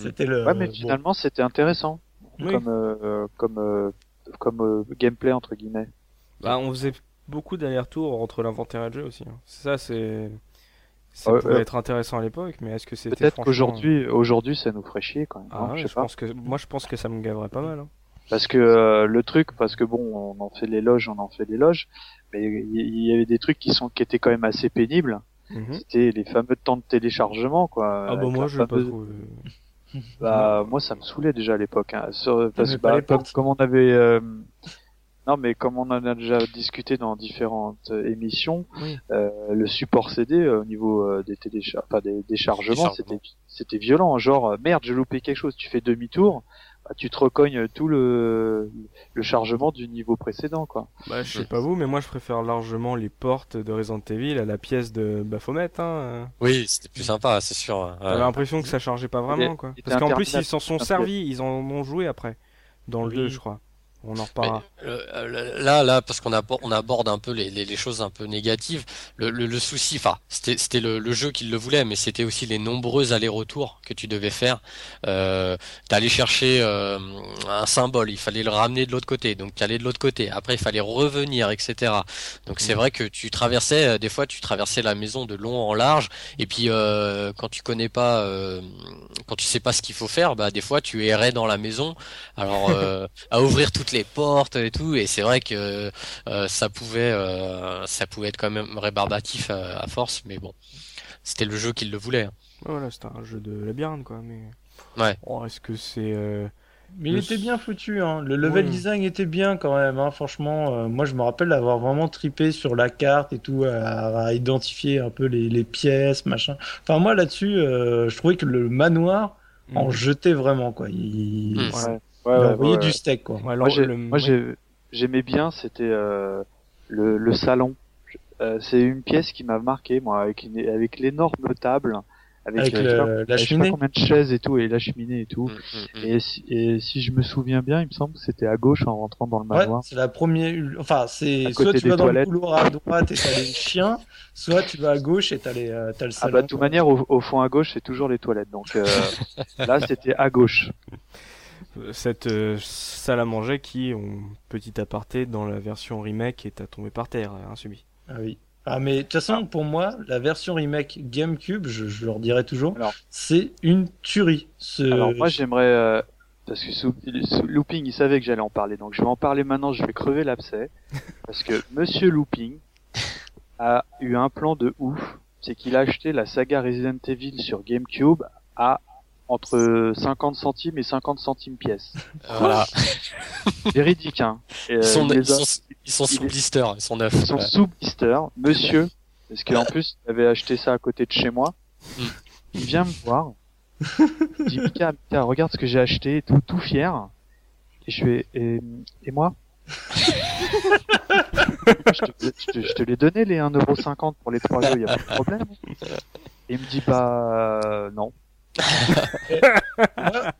C'était le. ouais, mais bon. finalement c'était intéressant Oui. comme euh, comme euh, comme euh, gameplay entre guillemets. Bah, on faisait beaucoup d'allers-retours entre l'inventaire et le jeu aussi. hein. Ça, c'est. Ça Ouais, pouvait euh, être intéressant à l'époque, mais est-ce que c'était Peut-être franchement- qu'aujourd'hui aujourd'hui ça nous ferait chier quand même. Ah ouais, je je sais pas. pense que moi je pense que ça me gaverait pas mal. hein. Parce que euh, le truc, parce que bon, on en fait l'éloge, on en fait l'éloge, mais il y, avait des trucs qui sont qui étaient quand même assez pénibles. Mhm. C'était les fameux temps de téléchargement, quoi. Ah bah moi je pas fameuse- euh, Bah, moi, ça me saoulait déjà à l'époque. Hein. Sur- parce que bah, comme, l'époque. comme on avait, euh, non, mais comme on en a déjà discuté dans différentes euh, émissions, Oui. euh, le support CD euh, au niveau euh, des téléchargements, enfin, des, des chargements, c'était c'était violent. Genre, euh, merde, j'ai loupé quelque chose. Tu fais demi-tour, bah, tu te recognes tout le le chargement du niveau précédent, quoi. Bah je sais pas vous, mais moi je préfère largement les portes de Resident Evil à la pièce de Baphomet. Hein. oui, c'était plus sympa, c'est sûr. ouais. J'avais l'impression que ça chargeait pas vraiment quoi. Parce qu'en plus ils s'en sont servis, ils en ont joué après. Dans le Oui. 2 je crois. On en reparlera. Euh, euh, là, là, parce qu'on aborde, on aborde un peu les, les, les choses un peu négatives. Le, le, le souci, enfin, c'était, le, le jeu qui le voulait, mais c'était aussi les nombreux allers-retours que tu devais faire. Euh, t'allais chercher euh, un symbole, il fallait le ramener de l'autre côté, donc tu allais de l'autre côté. Après, il fallait revenir, etc. Donc c'est Mhm. vrai que tu traversais, euh, des fois, tu traversais la maison de long en large, et puis euh, quand tu connais pas, quand tu sais pas ce qu'il faut faire, bah des fois tu errais dans la maison. Alors à ouvrir toutes les portes et tout et c'est vrai que euh, ça pouvait euh, ça pouvait être quand même rébarbatif à, à force mais bon c'était le jeu qui le voulait hein. Voilà, c'était un jeu de labyrinthe quoi. Mais. Ouais. Oh, est-ce que c'est. euh, Mais il était bien foutu, hein. Le level design était bien quand même, hein. Franchement, euh, moi je me rappelle d'avoir vraiment tripé sur la carte et tout, à, à identifier un peu les, les pièces, machin. Enfin moi là-dessus, euh, je trouvais que le manoir en mhm. jetait vraiment quoi. Il, Mm. Ouais, il ouais, ouais, du steak quoi. Ouais, Moi, le- j'aimais bien, c'était euh, le, le salon. Euh, c'est une pièce qui m'a marqué, moi, avec, une, avec l'énorme table, avec, Avec euh, le- je sais pas- la je sais pas cheminée. combien de chaises et tout, et la cheminée et tout. Mm, mm, mm. Et, si, et si je me souviens bien, il me semble que c'était à gauche en rentrant dans le Ouais, manoir. c'est la première. Enfin, c'est soit tu vas dans toilettes. le couloir à droite et t'as les chiens, soit tu vas à gauche et t'as les, euh, t'as le Ah salon. bah de toute manière, au, au fond à gauche, c'est toujours les toilettes. Donc euh, là, c'était à gauche. Cette euh, salle à manger qui, on, petit aparté, dans la version remake, est à tomber par terre, hein, subi. Ah oui. Ah mais de toute façon, pour moi, la version remake GameCube, je, je leur dirai toujours, c'est une tuerie. Ce... Alors moi, j'aimerais euh, parce que sous, sous- Looping, il savait que j'allais en parler, donc je vais en parler maintenant. Je vais crever l'abcès parce que Monsieur Looping a eu un plan de ouf. C'est qu'il a acheté la saga Resident Evil sur GameCube à entre 50 centimes et 50 centimes pièce. voilà Véridique, hein. Et, euh, ils sont, les ils a- sont, ils sont sous il est- blister ils sont neufs Ils sont ouais. sous blister, monsieur, parce qu'en plus, il avait acheté ça à côté de chez moi. Mm. Il vient me voir. Il dit, Mika, Mika, regarde ce que j'ai acheté, et tout, tout fier. Et je fais, et, et moi? je te, je te- je te l'ai donné les 1,50€ pour les trois jeux, y a pas de problème. Et il me dit, bah, euh, non. Moi,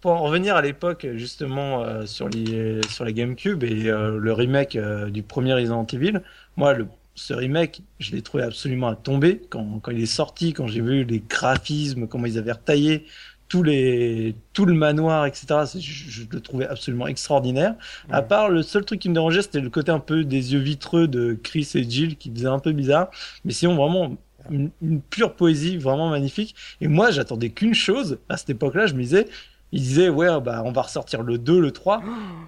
pour en revenir à l'époque justement euh, sur les sur la GameCube et euh, le remake euh, du premier Resident Evil, moi le ce remake, je l'ai trouvé absolument à tomber quand quand il est sorti, quand j'ai vu les graphismes, comment ils avaient retaillé tous les tout le manoir, etc. Je, je le trouvais absolument extraordinaire. À Ouais. part le seul truc qui me dérangeait, c'était le côté un peu des yeux vitreux de Chris et Jill qui faisait un peu bizarre. Mais sinon vraiment une, une pure poésie, vraiment magnifique. Et moi, j'attendais qu'une chose à cette époque-là. Je me disais, ils disaient ouais bah on va ressortir le 2, le 3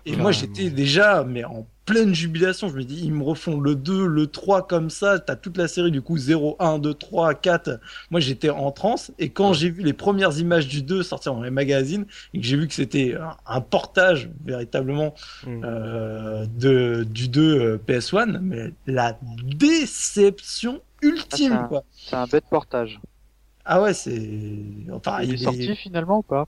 et moi j'étais déjà mais en pleine jubilation, je me dis ils me refont le 2, le 3 comme ça, t'as toute la série du coup 0 1 2 3 4. Moi j'étais en transe et quand j'ai vu les premières images du 2 sortir dans les magazines et que j'ai vu que c'était un, portage véritablement Mm. euh, de du 2 PS1, mais la déception ultime Ah, quoi. C'est un bête portage. Ah ouais, c'est enfin il est sorti finalement ou pas?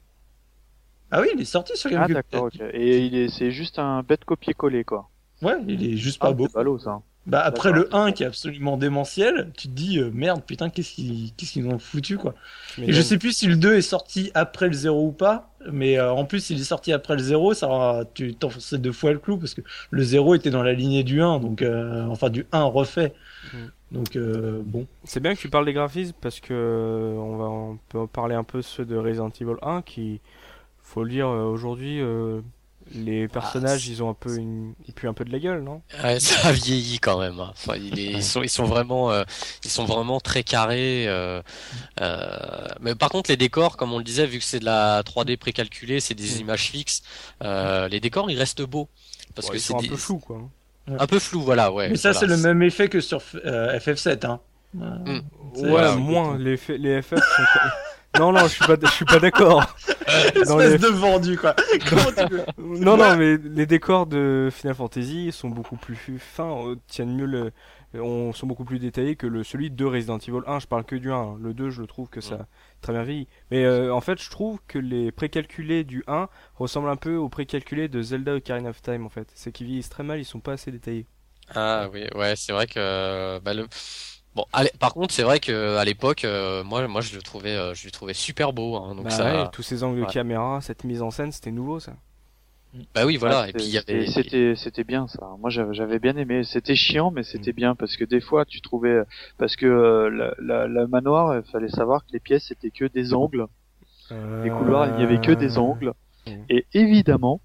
Ah oui, il est sorti sur Ah GameCube. d'accord, ok. Et il est, c'est juste un bête copier-coller quoi. Ouais, il est juste pas Ah, beau. c'est ballot ça. Bah après le 1 qui est absolument démentiel, tu te dis euh, merde, putain, qu'est-ce qu'ils qu'est-ce qu'ils ont foutu quoi. Mais Et je sais plus si le 2 est sorti après le 0 ou pas, mais euh, en plus s'il est sorti après le 0, ça aura- tu t'enfonçais deux fois le clou parce que le 0 était dans la lignée du 1 donc euh, enfin du 1 refait. Mm. Donc euh, bon. C'est bien que tu parles des graphismes parce que euh, on va on peut parler un peu ceux de Resident Evil 1 qui faut le dire euh, aujourd'hui euh, les personnages ils ont un peu une ils puent un peu de la gueule non? Ouais, ça a vieilli quand même. hein. Enfin, il est- ils sont, ils sont vraiment, euh, ils sont vraiment très carrés. euh, euh, mais par contre, les décors, comme on le disait, vu que c'est de la 3D précalculée, c'est des Mm. images fixes. euh, les décors, ils restent beaux parce Ouais, que c'est des- un peu flous quoi hein. Un peu flou, voilà, ouais. mais ça voilà. c'est le même effet que sur euh, FF7 hein. Euh, Mm. c'est- ouais voilà, moins les les FF sont non non je suis pas je suis pas d'accord les Espèce de vendu quoi. Comment tu veux non non mais les décors de Final Fantasy sont beaucoup plus fins euh, tiennent mieux le on, sont beaucoup plus détaillés que le celui de Resident Evil 1 je parle que du 1 hein. le 2 je le trouve que ça très bien vieilli. Mais euh, en fait je trouve que les précalculés du 1 ressemblent un peu aux précalculés de Zelda Ocarina of Time en fait. C'est qu'ils vieillissent très mal ils sont pas assez détaillés. Ah oui, ouais, c'est vrai que bah, le bon, allez, par contre, c'est vrai que à l'époque, euh, moi, moi, je le trouvais, euh, je le trouvais super beau. Hein, donc bah ça, ouais, tous ces angles de caméra cette mise en scène c'était nouveau ça bah oui, voilà. Ouais, et puis il y c'était- avait, c'était c'était bien ça. Moi j'avais j'avais bien aimé. C'était chiant mais c'était bien parce que des fois tu trouvais parce que euh, la, la, la manoir il fallait savoir que les pièces c'était que des angles, les couloirs il y avait que des angles Mm. et évidemment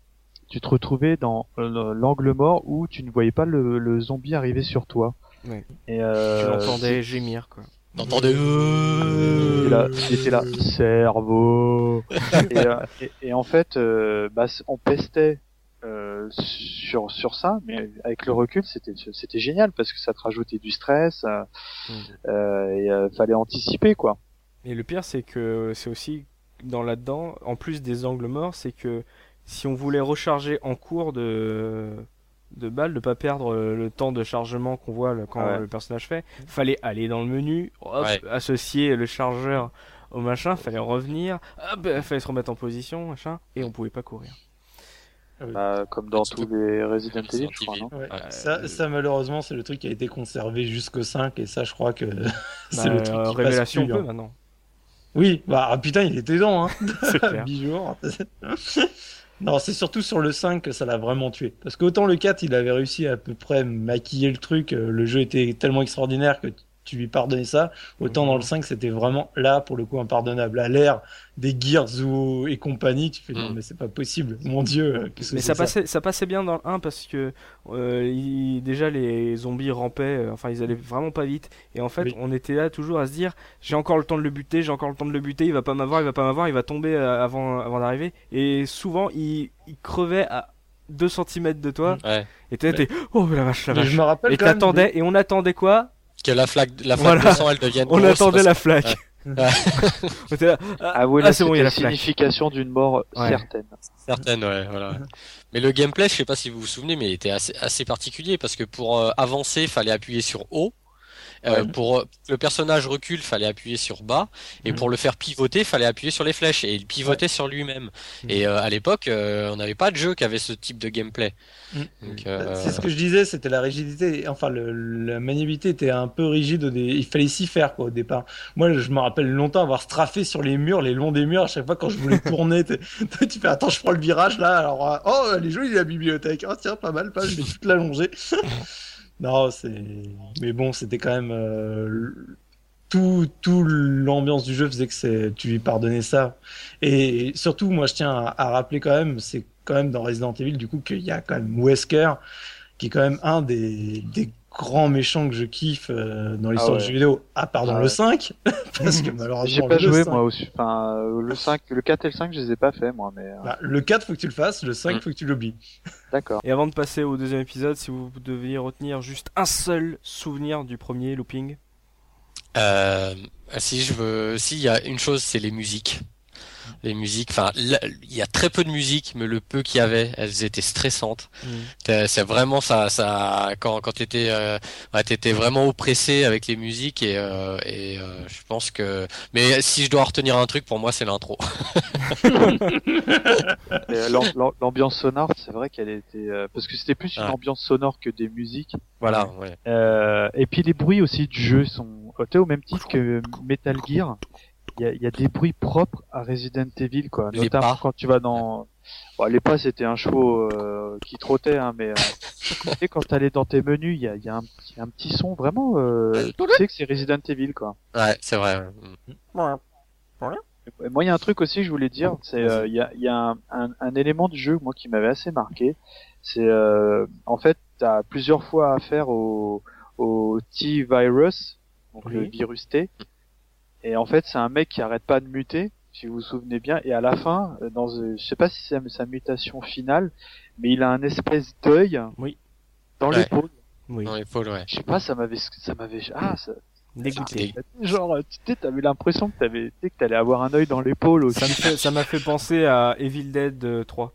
tu te retrouvais dans euh, l'angle mort où tu ne voyais pas le, le zombie arriver sur toi. Ouais. Et tu euh, l'entendais gémir quoi t'entendais. Il était là, il était là, cerveau. et, euh, et, et en fait, euh, bah, on pestait euh, sur sur ça, mais avec le recul, c'était c'était génial parce que ça te rajoutait du stress euh, Mm. euh, et euh, fallait anticiper quoi. Et le pire, c'est que c'est aussi dans là-dedans, en plus des angles morts, c'est que si on voulait recharger en cours de de balle, de pas perdre euh, le temps de chargement qu'on voit le- quand Ah ouais. le personnage fait, fallait aller dans le menu, hop, Ouais. associer le chargeur au machin, fallait revenir, hop, fallait se remettre en position, machin, et on pouvait pas courir. Bah, comme dans tous les Resident Evil, je crois. Non Ouais. Ça, ça malheureusement c'est le truc qui a été conservé jusqu'au 5 et ça je crois que c'est Bah, le truc euh, qui passe révélation plus, peu hein. maintenant. Oui, bah ah, putain il était dedans hein. Bijour. Non, c'est surtout sur le 5 que ça l'a vraiment tué. Parce qu'autant le 4, il avait réussi à, peu près maquiller le truc, euh, le jeu était tellement extraordinaire que tu lui pardonnais ça. Autant Mhm. dans le 5, c'était vraiment là, pour le coup, impardonnable. À l'ère des Gears ou, et compagnie, tu fais non, Mhm. mais c'est pas possible. Mon dieu, euh, qu'est-ce que Mais ça passait, ça passait bien dans le 1 parce que euh, il- déjà les zombies rampaient, euh, enfin ils allaient vraiment pas vite. Et en fait, Oui. on était là toujours à se dire j'ai encore le temps de le buter, j'ai encore le temps de le buter, il va pas m'avoir, il va pas m'avoir, il va tomber avant, avant d'arriver. Et souvent, il, il crevait à 2 cm de toi. Ouais. Et t'es, t'es, oh la vache, la vache. je me rappelle Et t'attendais, et on attendait quoi? Que la flaque, la flaque Voilà. de sang, elle devienne. On grosse attendait la flaque. Ah, Ah ah, c'est bon, il y c'était a la signification d'une mort Ouais. certaine. Certaines, ouais, voilà. Mais le gameplay, je sais pas si vous vous souvenez, mais il était assez, assez particulier parce que pour euh, avancer, fallait appuyer sur O. Euh, Ouais. Pour euh, que le personnage recule, fallait appuyer sur bas, et Mhm. pour le faire pivoter, fallait appuyer sur les flèches, et il pivotait sur lui-même. Mhm. Et euh, à l'époque, euh, on n'avait pas de jeu qui avait ce type de gameplay. Donc, euh, C'est ce que je disais, c'était la rigidité. Enfin, le, la maniabilité était un peu rigide. Il fallait s'y faire quoi, au départ. Moi, je me rappelle longtemps avoir straffé sur les murs, les longs des murs. À chaque fois quand je voulais tourner, tu fais attends, je prends le virage là. Alors, oh, elle est jolie la bibliothèque. Oh tiens, pas mal, pas. Je vais toute l'allonger. Non, c'est. Mais bon, c'était quand même euh, tout, tout l'ambiance du jeu faisait que tu lui pardonnais ça. Et surtout, moi, je tiens à, à rappeler quand même, c'est quand même dans Resident Evil, du coup, qu'il y a quand même Wesker, qui est quand même un des, des grand méchant que je kiffe euh, dans l'histoire Ah ouais. du jeu vidéo, à part dans Ah le ouais. 5, parce que malheureusement J'ai pas le joué 5 moi aussi. Enfin, euh, le 5, le 4 et le 5, je les ai pas fait moi, mais euh, bah, le 4 faut que tu le fasses, le 5 Mm. faut que tu l'oublies. d'accord. Et avant de passer au deuxième épisode, si vous deviez retenir juste un seul souvenir du premier looping? Euh, si je veux, s'il y a une chose, c'est les musiques. Les musiques, enfin, il y a très peu de musique, mais le peu qu'il y avait, elles étaient stressantes. T'es- C'est vraiment ça, ça, quand, quand t'étais, euh, ouais, t'étais vraiment oppressé avec les musiques et, euh, et euh, je pense que, mais si je dois retenir un truc, pour moi, c'est l'intro. Euh, L'ambiance sonore, c'est vrai qu'elle était euh, parce que c'était plus une Ouais. ambiance sonore que des musiques. Voilà, ouais. Euh, et puis les bruits aussi du jeu sont euh, au même titre que Metal Gear. Il y a, il y a des bruits propres à Resident Evil, quoi. Les Notamment pas. quand tu vas dans. Bon, les pas, c'était un chevaux euh, qui trottait, hein, mais euh, tu sais, quand t'allais dans tes menus, il y a, il y, a un petit- un petit son vraiment. Euh, tu sais que c'est Resident Evil, quoi. Ouais, c'est vrai. ouais. Mm. Et Moi, il y a un truc aussi que je voulais dire, c'est euh, il y a, il y a un, un, un élément du jeu moi qui m'avait assez marqué. C'est euh, en fait, t'as plusieurs fois affaire au, au T-virus, donc le virus T. Et en fait, c'est un mec qui arrête pas de muter, si vous vous souvenez bien. Et à la fin, euh, dans, euh, je sais pas si c'est sa mutation finale, mais il a un espèce d'œil Oui. dans Ouais. l'épaule. Oui, Dans l'épaule, ouais. Je sais pas, ça m'avait, ça m'avait, ah, ça, dégoûté. genre, tu sais, t'avais l'impression que t'avais, tu sais, que t'allais avoir un œil dans l'épaule aussi. Ça me fait- ça m'a fait penser à Evil Dead euh, 3.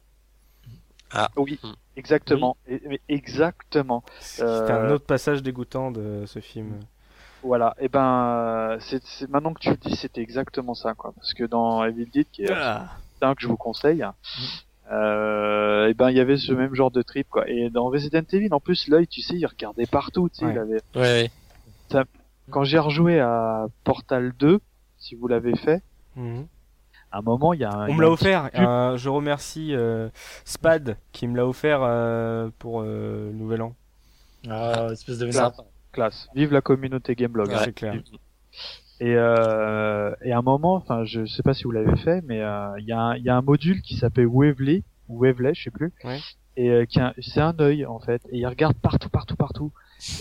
Oui, Hmm. exactement. Et- exactement. C'était Euh, un autre passage dégoûtant de ce film. Voilà. Et ben, euh, c'est c'est- maintenant que tu le dis, c'était exactement ça, quoi. Parce que dans Evil Dead, qui est Ah. un que je vous conseille, euh, et ben, il y avait ce même genre de trip, quoi. Et dans Resident Evil, en plus, l'œil, tu sais, il regardait partout, tu sais, Ouais. il avait. Ouais, ouais. Quand j'ai rejoué à Portal 2, si vous l'avez fait, Mhm. à un moment, il y a un. On me l'a offert. pub- Euh, je remercie euh, Spad qui me l'a offert euh, pour euh, le Nouvel An. Ah, espèce de vénard. Classe. Vive la communauté Gameblog. Ouais. C'est clair. Et, euh, et à un moment, enfin, je sais pas si vous l'avez fait, mais euh, il y, a un- il y a un module qui s'appelle Waveley, ou Waveley, je sais plus, Ouais. et euh, qui a- c'est un œil en fait, et il regarde partout, partout, partout.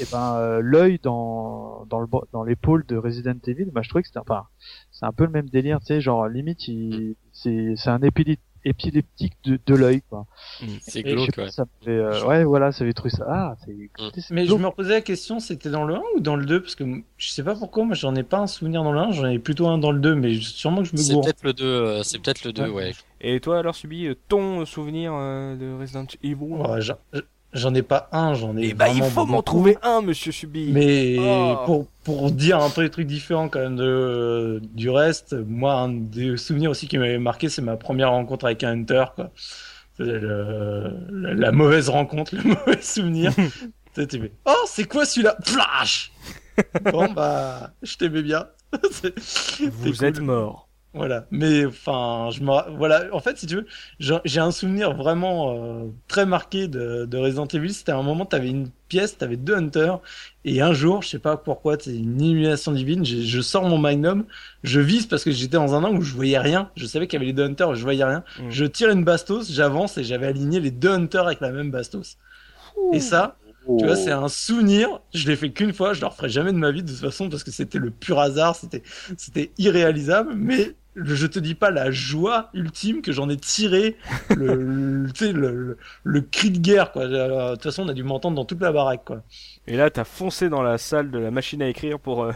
Et ben euh, l'œil dans dans le dans l'épaule de Resident Evil, bah, je trouvais que c'était enfin, c'est un peu le même délire, tu sais, genre limite, il, c'est c'est un épilé- épileptique de, de l'œil quoi. C'est je sais glauque, ouais. ça euh, ouais voilà, ça avait trouvé ça. Ah, c'est. c'est Mais je glauque. me reposais la question, c'était dans le 1 ou dans le 2 Parce que je sais pas pourquoi, moi j'en ai pas un souvenir dans le 1, j'en ai plutôt un dans le 2, mais sûrement que je me C'est gourre. peut-être le 2, euh, c'est peut-être le 2, Ouais. ouais. Et toi alors Subi, euh, ton souvenir euh, de Resident Evil? Ouais, j'en- ai pas un, j'en ai Eh bah il vraiment faut m'en trouver un, Monsieur Subi. Mais Oh. pour, pour dire un peu des trucs différents quand même de, du reste, moi, un des souvenirs aussi qui m'avait marqué, c'est ma première rencontre avec un hunter, quoi. Le- la, la mauvaise rencontre, le mauvais souvenir. tu fais, oh, c'est quoi celui-là? Flash! bon, bah, je t'aimais bien. Vous êtes mort. Voilà, mais enfin, je me, voilà, en fait, si tu veux, j'ai j'ai un souvenir vraiment euh, très marqué de, de Resident Evil. C'était un moment, t'avais une pièce, t'avais deux hunters, et un jour, je sais pas pourquoi, c'est une illumination divine. j'ai- Je sors mon magnum, je vise parce que j'étais dans un angle où je voyais rien. Je savais qu'il y avait les deux hunters, je voyais rien. Mm. Je tire une bastos, j'avance et j'avais aligné les deux hunters avec la même bastos. Et ça, tu vois, c'est un souvenir. Je l'ai fait qu'une fois. Je le referai jamais de ma vie de toute façon parce que c'était le pur hasard. C'était, c'était irréalisable. Mais je te dis pas la joie ultime que j'en ai tiré. Le, le- le, le, le cri de guerre, quoi. Euh, De toute façon, on a dû m'entendre dans toute la baraque, quoi. Et là t'as foncé dans la salle de la machine à écrire pour euh,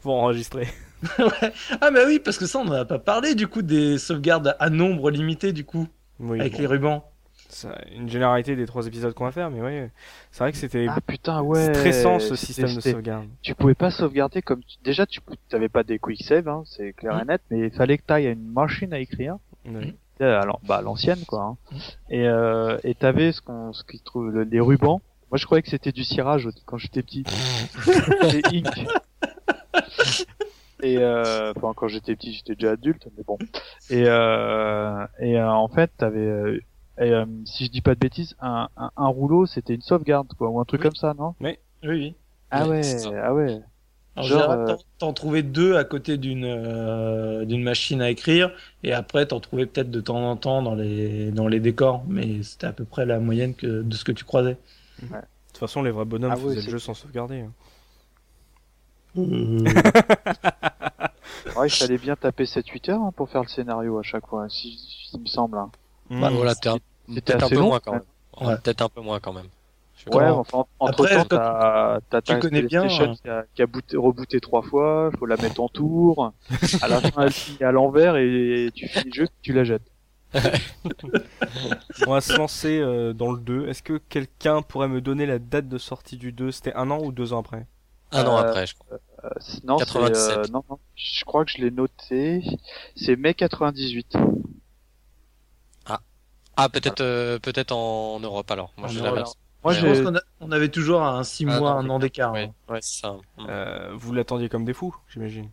pour enregistrer. Ouais. Ah, bah oui, parce que ça, on en a pas parlé, du coup, des sauvegardes à nombre limité, du coup, Oui. avec bon, les rubans. C'est une généralité des trois épisodes qu'on va faire, mais ouais, c'est vrai que c'était Ah putain ouais. stressant ce système de sauvegarde. tu pouvais pas sauvegarder comme tu- déjà tu t'avais pas des quick save hein, c'est clair et net mais il fallait que t'ailles à une machine à écrire Ouais. euh, alors bah l'ancienne quoi hein. et euh, et t'avais ce qu'on ce qui trouve le- les rubans moi je croyais que c'était du cirage quand j'étais petit c'est ink et euh, enfin quand j'étais petit j'étais déjà adulte mais bon et euh, et euh, en fait t'avais euh, et, euh, si je dis pas de bêtises un, un, un rouleau c'était une sauvegarde quoi ou un truc Oui. comme ça non? Oui, oui. ah Ouais, ouais ah ouais En Genre, euh, t'en- trouvais deux à côté d'une euh, d'une machine à écrire, et après t'en trouvais peut-être de temps en temps dans les dans les décors, mais c'était à peu près la moyenne que de ce que tu croisais. toute façon, les vrais bonhommes Ah ouais, faisaient c'est- le jeu sans sauvegarder. hein. Ouais, il fallait bien taper 7-8 heures hein, pour faire le scénario à chaque fois, si, si il me semble. hein. Bah, Mm. voilà, t'es un- peut-être un peu long, moins quand même. Ouais. Peut-être un peu moins quand même. Je sais Ouais, pas. enfin, entre Après, temps, t'as, t'as tu ta connais bien, hein. qui a, qui a booté- rebooté trois fois, faut la mettre en tour. À la fin, elle finit à l'envers et tu finis le jeu, tu la jettes. On va se lancer euh, dans le 2. Est-ce que quelqu'un pourrait me donner la date de sortie du 2 C'était un an ou deux ans après? Un an Euh, après, je crois. Euh, non, c'est, 97. euh, non, non, je crois que je l'ai noté. C'est mai 98. Ah, peut-être euh, peut-être en Europe alors. Moi, En je Europe. l'avais. Moi, Ouais, je pense qu'on a- on avait toujours un 6 Un mois, un an d'écart. Ouais, hein. ouais, ça. Euh, Vous l'attendiez comme des fous, j'imagine.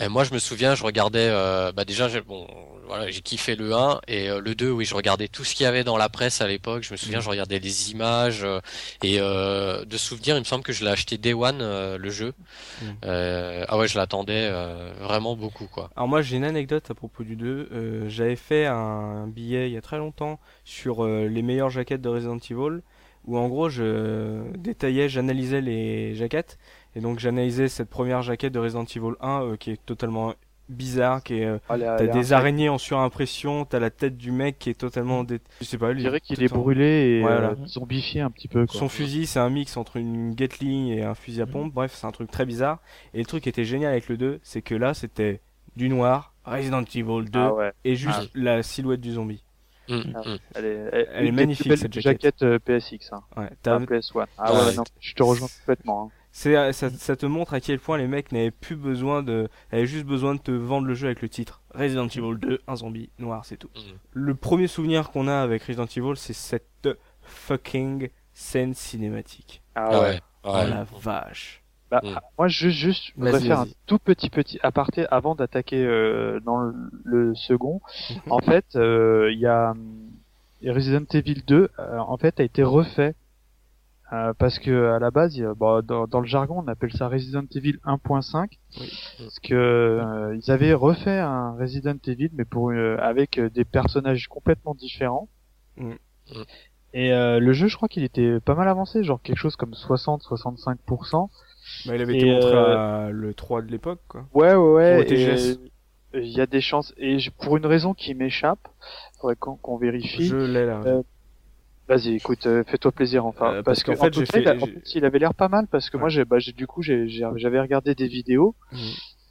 Et moi, je me souviens, je regardais, euh, bah déjà, j'ai, bon, voilà, j'ai kiffé le 1 et euh, le 2, oui, je regardais tout ce qu'il y avait dans la presse à l'époque. Je me souviens, je regardais les images euh, et euh, de souvenir, il me semble que je l'ai acheté Day One, euh, le jeu. Mm. Euh, ah ouais, je l'attendais euh, vraiment beaucoup, quoi. Alors moi j'ai une anecdote à propos du 2. Euh, J'avais fait un billet il y a très longtemps sur euh, les meilleures jaquettes de Resident Evil où en gros je détaillais, j'analysais les jaquettes et donc j'analysais cette première jaquette de Resident Evil 1 euh, qui est totalement bizarre, qui est euh, t'as a des araignées en surimpression, t'as la tête du mec qui est totalement dé... je sais pas, Je dirais qu'il est brûlé et Voilà. euh, zombifié un petit peu. Quoi. Son fusil, c'est un mix entre une Gatling et un fusil à pompe. Bref, c'est un truc très bizarre. Et le truc qui était génial avec le 2, c'est que là, c'était du noir, Resident Evil 2, Ah ouais. et juste Ah. la silhouette du zombie. Mm, Ah. mm. Elle est, Elle magnifique, cette jaquette. jaquette euh, PSX. Hein. Ouais, t'as- Ah, PS1. Ah Ouais, ouais, ouais. non, je te rejoins complètement. Hein. C'est, euh, ça, ça te montre à quel point les mecs n'avaient plus besoin de, avaient juste besoin de te vendre le jeu avec le titre. Resident Evil 2, un zombie noir, c'est tout. Mm. Le premier souvenir qu'on a avec Resident Evil, c'est cette fucking scène cinématique. Ah, Ah ouais. Oh ouais. la vache. Bah, Mm. Moi, je juste, je voudrais faire un tout petit petit aparté avant d'attaquer euh, dans le, le second. en fait, euh, il y a hum, Resident Evil 2. euh, en fait, a été refait euh, parce que à la base, il y a- bon, dans, dans le jargon, on appelle ça Resident Evil 1.5 Oui. parce que euh, ils avaient refait un Resident Evil, mais pour euh, avec euh, des personnages complètement différents. Mm. Mm. Et euh, le jeu, je crois qu'il était pas mal avancé, genre quelque chose comme 60-65%. Bah, il avait Et, été montré euh, à le 3 de l'époque, quoi. Ouais, ouais, ouais. Euh, Il y a des chances. Et je- pour une raison qui m'échappe, faudrait qu'on qu'on vérifie. Je l'ai là. Euh, Vas-y, écoute, euh, fais-toi plaisir enfin. Euh, parce parce que qu'en fait, cas, fait- en fait, il avait l'air pas mal parce que moi, Ouais. j'ai, bah, j'ai, du coup, j'ai, j'ai- j'avais regardé des vidéos Mhm.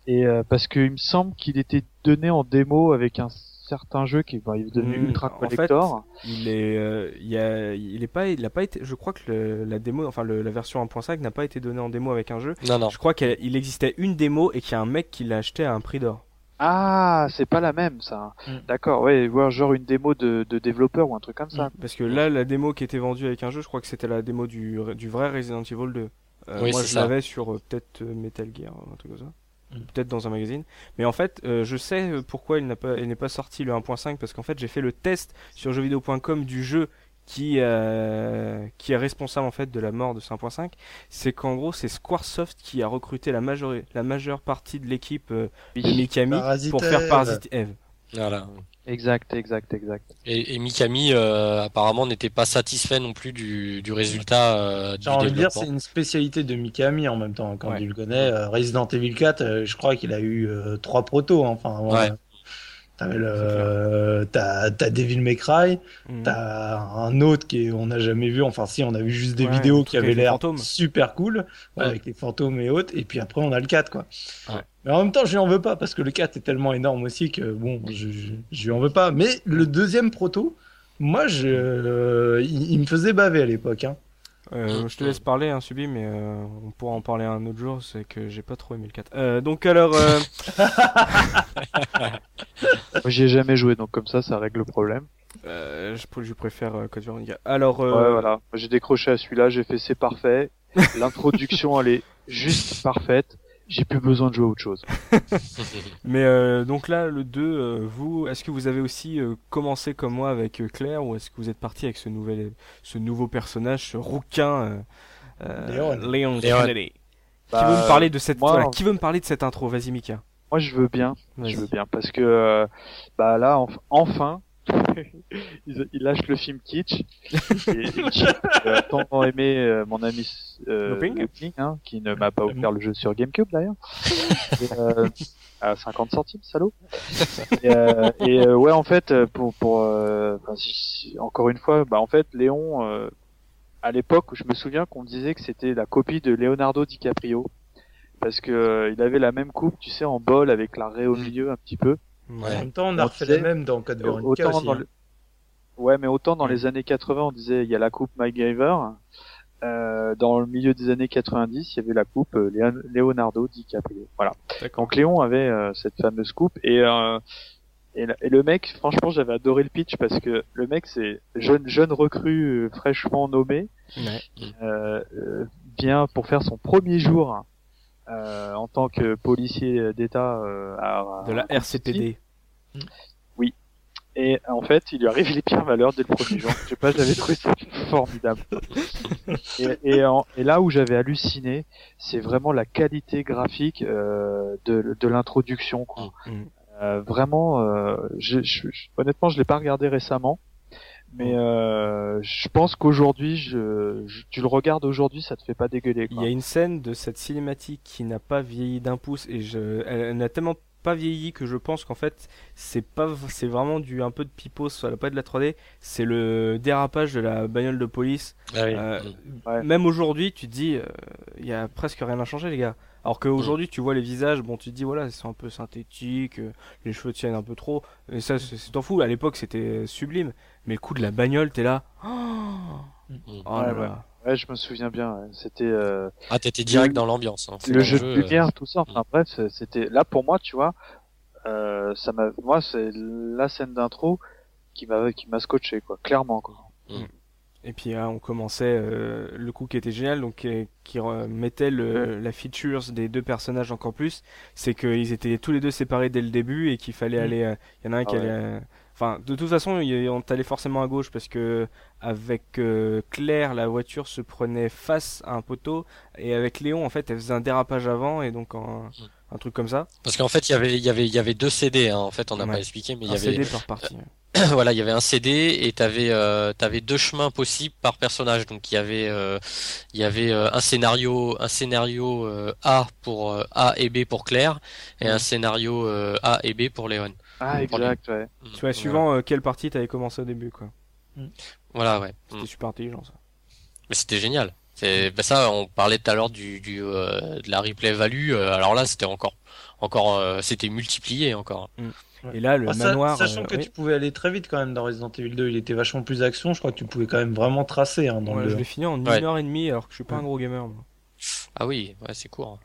et euh, parce qu'il me semble qu'il était donné en démo avec un certain jeu qui bah, il est devenu Mhm. ultra En fait, collector. Il est, euh, il a, il est pas, il a pas été. Je crois que le- la démo, enfin le- la version 1.5 n'a pas été donnée en démo avec un jeu. Non, non. Je crois qu'il existait une démo et qu'il y a un mec qui l'a acheté à un prix d'or. Ah, c'est pas la même ça. Mm. D'accord, ouais, voir genre une démo de, de développeur ou un truc comme ça. Parce que là, la démo qui était vendue avec un jeu, je crois que c'était la démo du, du vrai Resident Evil 2. Euh, Oui, moi, je l'avais sur euh, peut-être euh, Metal Gear, un truc comme ça. Mm. Peut-être dans un magazine. Mais en fait, euh, je sais pourquoi il n'a pas, il n'est pas sorti le 1.5 parce qu'en fait, j'ai fait le test sur jeuxvideo.com du jeu qui, euh, qui est responsable en fait de la mort de ce 1.5. C'est qu'en gros, c'est Squaresoft qui a recruté la majeure, la majeure partie de l'équipe euh, de Mikami Parasite pour faire Eve. Parasite Eve. Voilà. Exact, exact, exact. Et, et Mikami euh, apparemment n'était pas satisfait non plus du, du résultat euh, du J'ai envie de dire, c'est une spécialité de Mikami en même temps. Quand Ouais. tu le connais, euh, Resident Evil 4, euh, je crois qu'il a eu euh, trois protos. hein. Enfin, Ouais. T'avais le, t'as, t'as Devil May Cry, Mhm. t'as un autre qui est, on n'a jamais vu. Enfin, si, on a vu juste des Ouais, vidéos qui avaient l'air super cool, Ouais. avec les fantômes et autres. Et puis après, on a le 4, quoi. Ouais. Mais en même temps, je lui en veux pas parce que le 4 est tellement énorme aussi que bon, je, je, je lui en veux pas. Mais le deuxième proto, moi, je, euh, il, il me faisait baver à l'époque. Hein. Euh, je te laisse parler, hein, Subi, mais euh, on pourra en parler un autre jour. C'est que j'ai pas trop aimé le 4. Euh, donc alors, euh, Moi, j'y ai jamais joué, donc comme ça, ça règle le problème. euh, je, je préfère euh, Code Veronica. Alors, euh, Ouais, voilà. J'ai décroché à celui-là, j'ai fait c'est parfait. L'introduction, elle est juste parfaite. J'ai plus besoin de jouer à autre chose. mais euh, donc là, le 2, euh, vous, est-ce que vous avez aussi euh, commencé comme moi avec euh, Claire, ou est-ce que vous êtes parti avec ce nouvel, ce nouveau personnage, ce rouquin, euh, euh, Léon. Kennedy? Bah, Qui veut me parler de cette, moi, voilà, qui veut me parler de cette intro? Vas-y, Mika. Moi, je veux bien. Je veux bien parce que bah là, enf- enfin, il, il lâche le film kitsch. et, euh, tant aimé euh, mon ami euh, Looping. Looping, hein, qui ne m'a pas offert le jeu sur GameCube d'ailleurs. Et, euh, à 50 centimes, salaud. et euh, et, euh, ouais, en fait, euh, pour pour euh, enfin, si- si- encore une fois, bah en fait, Léon, euh, à l'époque, je me souviens qu'on disait que c'était la copie de Leonardo DiCaprio parce que euh, il avait la même coupe, tu sais, en bol avec la raie au Mm. milieu un petit peu. En Ouais. même temps, on a On refait disait- la même dans Code Veronica Autant aussi. dans hein. le... Ouais, mais autant dans les années 80, on disait il y a la coupe MacGyver. Euh, dans le milieu des années 90, il y avait la coupe euh, Leonardo DiCaprio. Voilà. Donc Léon avait euh, cette fameuse coupe et euh, et, et le mec, franchement, j'avais adoré le pitch parce que le mec, c'est jeune jeune recrue euh, fraîchement nommé, Ouais. euh, euh, vient pour faire son premier jour euh, en tant que policier d'État euh, à, De la à- RCPD. Et en fait, il lui arrive les pires valeurs dès le premier jour. Je sais pas, j'avais trouvé ça formidable. Et, et, en- et là où j'avais halluciné, c'est vraiment la qualité graphique euh, de, de l'introduction. quoi. Mm. Euh, vraiment, euh, je, je- je- honnêtement, je l'ai pas regardé récemment, mais euh, je pense qu'aujourd'hui, je, je- tu le regardes aujourd'hui, ça te fait pas dégueuler. Il y a une scène de cette cinématique qui n'a pas vieilli d'un pouce et je, elle, elle n'a tellement pas vieilli que je pense qu'en fait c'est pas c'est vraiment du un peu de pipos, ça n'a pas de la 3D, c'est le dérapage de la bagnole de police. Ah oui. Euh. Ouais. Même aujourd'hui, tu te dis il y a presque rien à changer les gars. Alors qu'aujourd'hui, tu vois les visages, bon, tu te dis voilà, ils sont un peu synthétiques, euh, les cheveux tiennent un peu trop. Et ça, c'est c'est- t'en fous. À l'époque, c'était sublime. Mais le coup de la bagnole, t'es là. Oh, Mm. Oh là Ouais, là. Ouais, je me souviens bien. ouais. C'était euh, Ah, t'étais direct dans l'ambiance. Hein. le jeu de euh, lumière, tout ça. Enfin bref, c'est- c'était là pour moi, tu vois. Euh, ça m'a, moi, c'est la scène d'intro qui m'a qui m'a scotché, quoi. Clairement, quoi. Et puis là, on commençait euh, le coup qui était génial, donc euh, qui euh, mettait le, la features des deux personnages encore plus, c'est qu'ils étaient tous les deux séparés dès le début et qu'il fallait Mm. aller. euh, Il y en a un qui Ah ouais. allait. euh, Enfin, de toute façon, on allait forcément à gauche parce que avec euh, Claire, la voiture se prenait face à un poteau et avec Léon, en fait, elle faisait un dérapage avant et donc un, un truc comme ça. Parce qu'en fait, il y avait, il y avait, il y avait deux CD. Hein. En fait, on n'a Ouais. pas expliqué, mais il y un avait, CD par partie. voilà, il y avait un CD et t'avais, euh, t'avais deux chemins possibles par personnage. Donc il y avait, euh, il y avait euh, un scénario, un scénario euh, A pour euh, A et B pour Claire et un scénario euh, A et B pour Léon. Ah, exact, ouais. Tu vois, suivant euh, quelle partie t'avais commencé au début, quoi. Voilà, ouais. C'était Mm. super intelligent ça. Mais c'était génial. C'est bah ça, on parlait tout à l'heure du, du euh, de la replay value. euh, alors là, c'était encore, encore, euh, c'était multiplié encore. Et là, le Ah, ça- manoir. sachant euh, que oui. tu pouvais aller très vite quand même dans Resident Evil 2, il était vachement plus action, je crois que tu pouvais quand même vraiment tracer hein, dans Ouais, le je 2. l'ai fini en Ouais. une heure et demie alors que je suis pas un gros gamer. Moi. Ah oui, ouais, c'est court.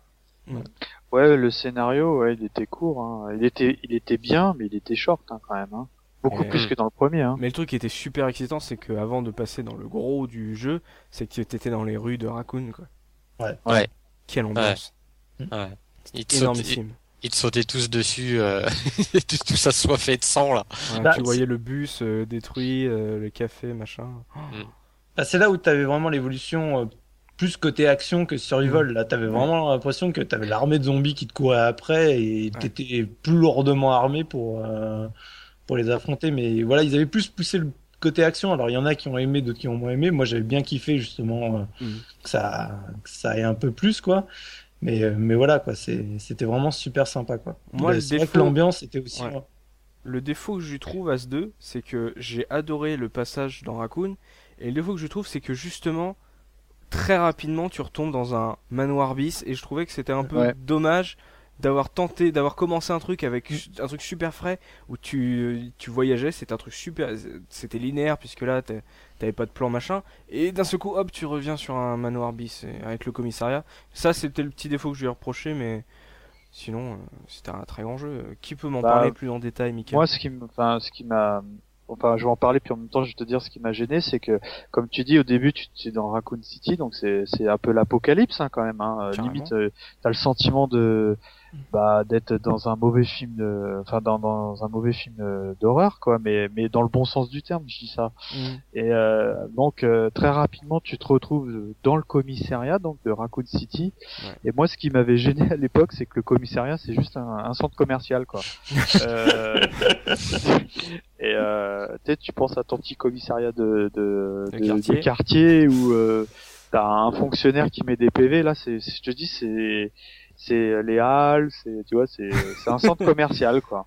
Ouais, le scénario, ouais, il était court. Hein. Il était, il était bien, mais il était short hein, quand même. Hein. Beaucoup Et- plus que dans le premier. Hein. Mais le truc qui était super excitant, c'est que avant de passer dans le gros du jeu, c'est que t'étais dans les rues de Raccoon, quoi. Ouais. Ouais. Quelle ambiance. Ouais. Ils te, sautaient, ils te sautaient tous dessus, euh, et tout, tout ça soit fait de sang là. Ouais, Bah, tu voyais le bus euh, détruit, euh, le café, machin. Ah, c'est là où tu avais vraiment l'évolution euh, plus côté action que survival. Là, tu avais vraiment l'impression que tu avais l'armée de zombies qui te courait après et Ouais. tu étais plus lourdement armé pour, euh, pour les affronter. Mais voilà, ils avaient plus poussé le côté action. Alors, il y en a qui ont aimé, d'autres qui ont moins aimé. Moi, j'avais bien kiffé justement euh, Mhm. que, ça, que ça ait un peu plus, quoi. Mais, euh, mais voilà, quoi, c'était vraiment super sympa, quoi. Moi, c'est vrai que défaut- l'ambiance était aussi. Ouais. Le défaut que je trouve à ce 2, c'est que j'ai adoré le passage dans Raccoon. Et le défaut que je trouve, c'est que justement, très rapidement, tu retombes dans un manoir bis. Et je trouvais que c'était un peu Ouais. dommage d'avoir tenté, d'avoir commencé un truc avec un truc super frais où tu, tu voyageais. C'était un truc super. C'était linéaire, puisque là, t'avais pas de plan machin. Et d'un seul coup, hop, tu reviens sur un manoir bis et- avec le commissariat. Ça, c'était le petit défaut que je lui ai reproché, mais. Sinon, euh, c'était un très grand jeu. Qui peut m'en Bah, parler plus en détail, Mika Moi, ce qui, enfin, ce qui m'a, enfin, je vais en parler puis en même temps, je vais te dire ce qui m'a gêné, c'est que, comme tu dis au début, tu tu es dans Raccoon City, donc c'est, c'est un peu l'apocalypse hein, quand même. Hein. Euh. Limite, euh, t'as le sentiment de, bah, d'être dans un mauvais film, de, enfin, dans, dans un mauvais film euh, d'horreur, quoi. Mais, mais dans le bon sens du terme, je dis ça. Mm. Et euh, donc euh, très rapidement, tu te retrouves dans le commissariat donc de Raccoon City. Ouais. Et moi, ce qui m'avait gêné à l'époque, c'est que le commissariat, c'est juste un, un centre commercial, quoi. Euh, et euh, peut-être tu penses à ton petit commissariat de de, De de- quartier. de quartier où euh, t'as un fonctionnaire qui met des PV. Là, c'est, je te dis, c'est c'est les halles, c'est tu vois, c'est un centre commercial quoi.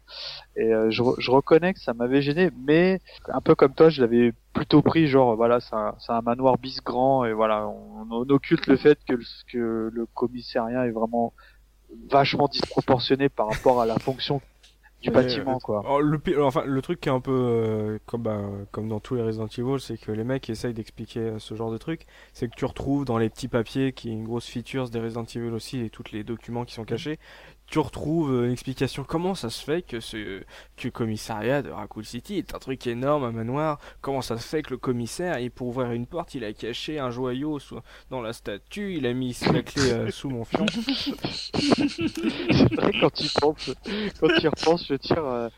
Et euh, je, je reconnais que ça m'avait gêné, mais un peu comme toi, je l'avais plutôt pris genre voilà, c'est un, un manoir bis grand et voilà, on, on occulte le fait que le, que le commissariat est vraiment vachement disproportionné par rapport à la fonction du bâtiment quoi. Alors, le, enfin, le truc qui est un peu euh, comme, bah, comme dans tous les Resident Evil, c'est que les mecs essayent d'expliquer euh, ce genre de truc. C'est que tu retrouves dans les petits papiers, qui est une grosse feature des Resident Evil aussi, et tous les documents qui sont cachés, tu retrouves euh, une explication comment ça se fait que ce que le commissariat de Raccoon City est un truc énorme, un manoir? Comment ça se fait que le commissaire, et pour ouvrir une porte, il a caché un joyau sous- dans la statue, il a mis la clé euh, sous mon fion? C'est vrai quand tu penses, quand tu repenses, je dire, euh,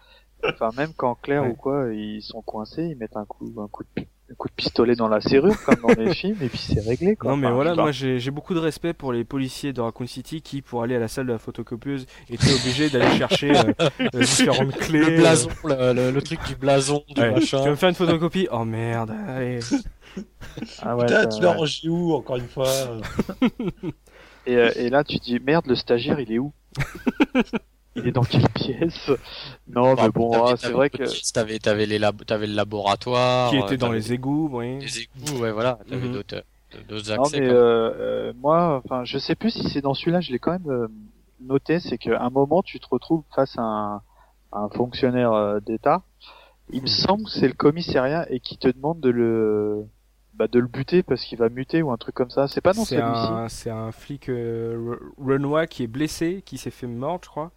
enfin même quand Claire Ouais. ou quoi, ils sont coincés, ils mettent un coup, un coup de, pi- un coup de pistolet dans la serrure comme dans les films et puis c'est réglé quoi. Non mais Enfin, voilà, moi j'ai beaucoup de respect pour les policiers de Raccoon City qui, pour aller à la salle de la photocopieuse, étaient obligés d'aller chercher euh, euh, différentes clés. Le euh, blason, le, le- le truc du blason, du ouais. Tu machin. veux me faire une photocopie? Oh merde, allez. Ah ouais, Putain, tu l'as rangé où, encore une fois et, euh, et là tu dis merde, le stagiaire il est où? Il est dans quelle pièce? Non mais bon, ah, c'est vrai que T'avais, t'avais les lab- t'avais le laboratoire. qui euh, était dans les égouts, oui. les égouts, ouais, voilà. T'avais Mhm. d'autres, d'autres Non accès. mais comme- euh, euh, moi, enfin, je sais plus si c'est dans celui-là, je l'ai quand même euh, noté, c'est qu'à un moment tu te retrouves face à un, à un fonctionnaire euh, d'État. Il me semble que c'est le commissariat et qui te demande de le bah, de le buter parce qu'il va muter ou un truc comme ça. C'est pas dans C'est celui-ci? c'est un flic euh, Re- Renoir qui est blessé, qui s'est fait mordre, je crois.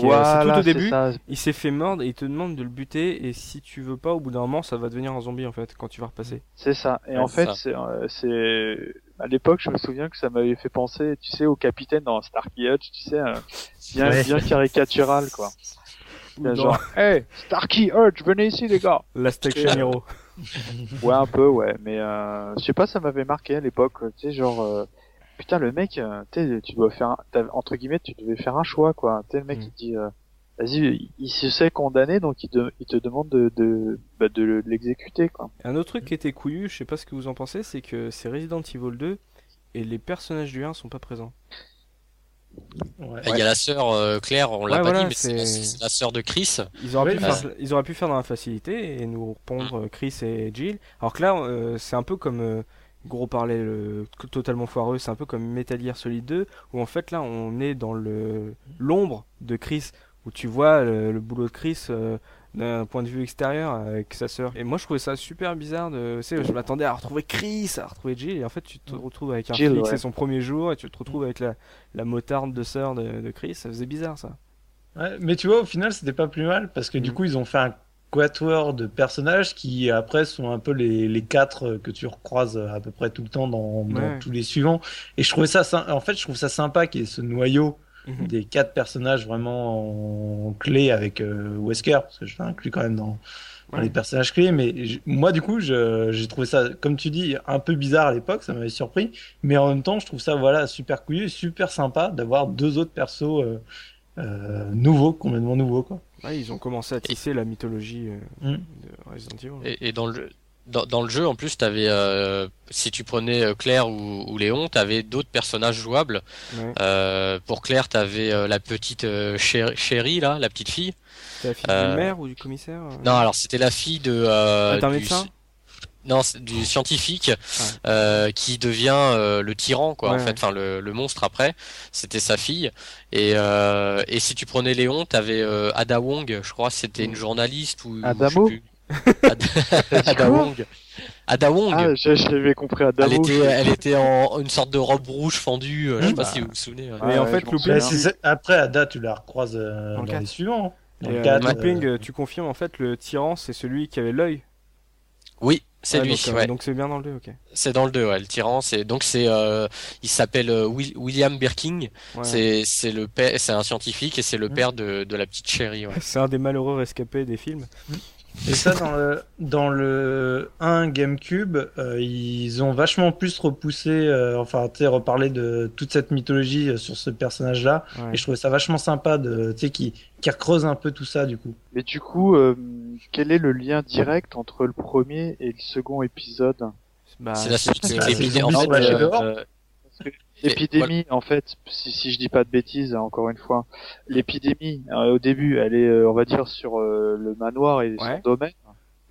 Qui Voilà, tout au début. Il s'est fait mordre et il te demande de le buter et si tu veux pas, au bout d'un moment, ça va devenir un zombie en fait quand tu vas repasser. C'est ça. Et Ouais, en fait, c'est, euh, c'est, à l'époque, je me souviens que ça m'avait fait penser, tu sais, au capitaine dans Starkey Hutch, tu sais, euh, bien, Ouais. bien caricatural, quoi. Là, Genre, hey, Starkey Hutch, venez ici, les gars. Last Et, Action euh, Hero. Ouais, un peu, ouais. Mais, euh, je sais pas, ça m'avait marqué à l'époque, tu sais, genre, euh, putain, le mec, euh, tu sais, tu dois faire, un- entre guillemets, tu devais faire un choix, quoi. Tu sais, le mec, Mm. il dit, euh, vas-y, il, il se sait condamné, donc il te, il te demande de, de, bah, de l'exécuter, quoi. Un autre truc qui était couillu, je sais pas ce que vous en pensez, c'est que c'est Resident Evil 2 et les personnages du 1 sont pas présents. Ouais. Il y a la sœur euh, Claire, on l'a Ouais, pas voilà, dit, mais c'est la, sœur de Chris. Ils auraient, Oui, pu faire, ils auraient pu faire dans la facilité et nous répondre euh, Chris et Jill. Alors que là, euh, c'est un peu comme euh, gros parler le totalement foireux, c'est un peu comme Metal Gear Solid 2 où en fait là on est dans le l'ombre de Chris où tu vois le, le boulot de Chris euh, d'un point de vue extérieur avec sa sœur. Et moi je trouvais ça super bizarre de, tu sais, je m'attendais à retrouver Chris, à retrouver Jill et en fait tu te retrouves avec un Jill, flic, ouais. c'est son premier jour et tu te retrouves avec la, la motarde de sœur de, de Chris, ça faisait bizarre ça. Ouais, mais tu vois, au final, c'était pas plus mal parce que du Mm. coup, ils ont fait un quatuor de personnages qui après sont un peu les, les quatre que tu recroises à peu près tout le temps dans, dans Ouais. tous les suivants. Et je trouvais ça, en fait, je trouve ça sympa qu'il y ait ce noyau Mhm. des quatre personnages vraiment en clé avec euh, Wesker parce que je l'inclus quand même dans, dans Ouais. les personnages clés. Mais je- moi, du coup, je- j'ai trouvé ça, comme tu dis, un peu bizarre à l'époque. Ça m'avait surpris. Mais en même temps, je trouve ça voilà super couillu, et super sympa d'avoir deux autres persos euh, euh, nouveaux, complètement nouveaux quoi. Ouais, ils ont commencé à tisser la mythologie euh, Mm. de Resident Evil. Et, et dans le dans, dans le jeu, en plus, t'avais, euh, si tu prenais euh, Claire ou, ou Léon, t'avais d'autres personnages jouables. Ouais. Euh, pour Claire, t'avais euh, la petite euh, Chéri- Chérie, là, la petite fille. C'était la fille Euh, du maire ou du commissaire Non, alors c'était la fille de. Euh, Ah, d'un du- médecin? Non, c'est du scientifique euh, qui devient euh, le tyran, quoi. Ouais, en fait, enfin le, le monstre après, c'était sa fille. Et euh, et si tu prenais Léon, t'avais euh, Ada Wong, je crois, c'était une journaliste ou. Adamo je sais plus. Ada, Ada Wong. Ada Wong. Ah, je- j'avais compris à elle était, elle était en une sorte de robe rouge fendue. euh, je sais pas Bah. si vous vous souvenez. ouais. Mais en fait. Après, Ada, tu la recroises euh, Dans dans, les suivants. hein. Et, euh, Looping, euh, euh, tu confirmes en fait le tyran, c'est celui qui avait l'œil? Oui, c'est Ouais, lui. donc, euh, ouais. Donc c'est bien dans le 2, ok. C'est dans le 2, ouais, le tyran. C'est donc c'est, euh, il s'appelle euh, Will- William Birking. Ouais. C'est c'est le père, c'est un scientifique et c'est le Mm. père de de la petite chérie. Ouais. C'est un des malheureux rescapés des films. Et ça, dans le, dans le 1 GameCube, euh, ils ont vachement plus repoussé, euh, enfin, tu sais, reparlé de toute cette mythologie euh, sur ce personnage-là. Ouais. Et je trouvais ça vachement sympa de, tu sais, qui, qui recreuse un peu tout ça, du coup. Mais du coup, euh, quel est le lien direct entre le premier et le second épisode? Bah, c'est la c'est suite. En fait, L'épidémie, en fait, si, si je dis pas de bêtises, hein, encore une fois, l'épidémie, euh, au début, elle est, euh, on va dire, sur euh, le manoir et Ouais. son domaine,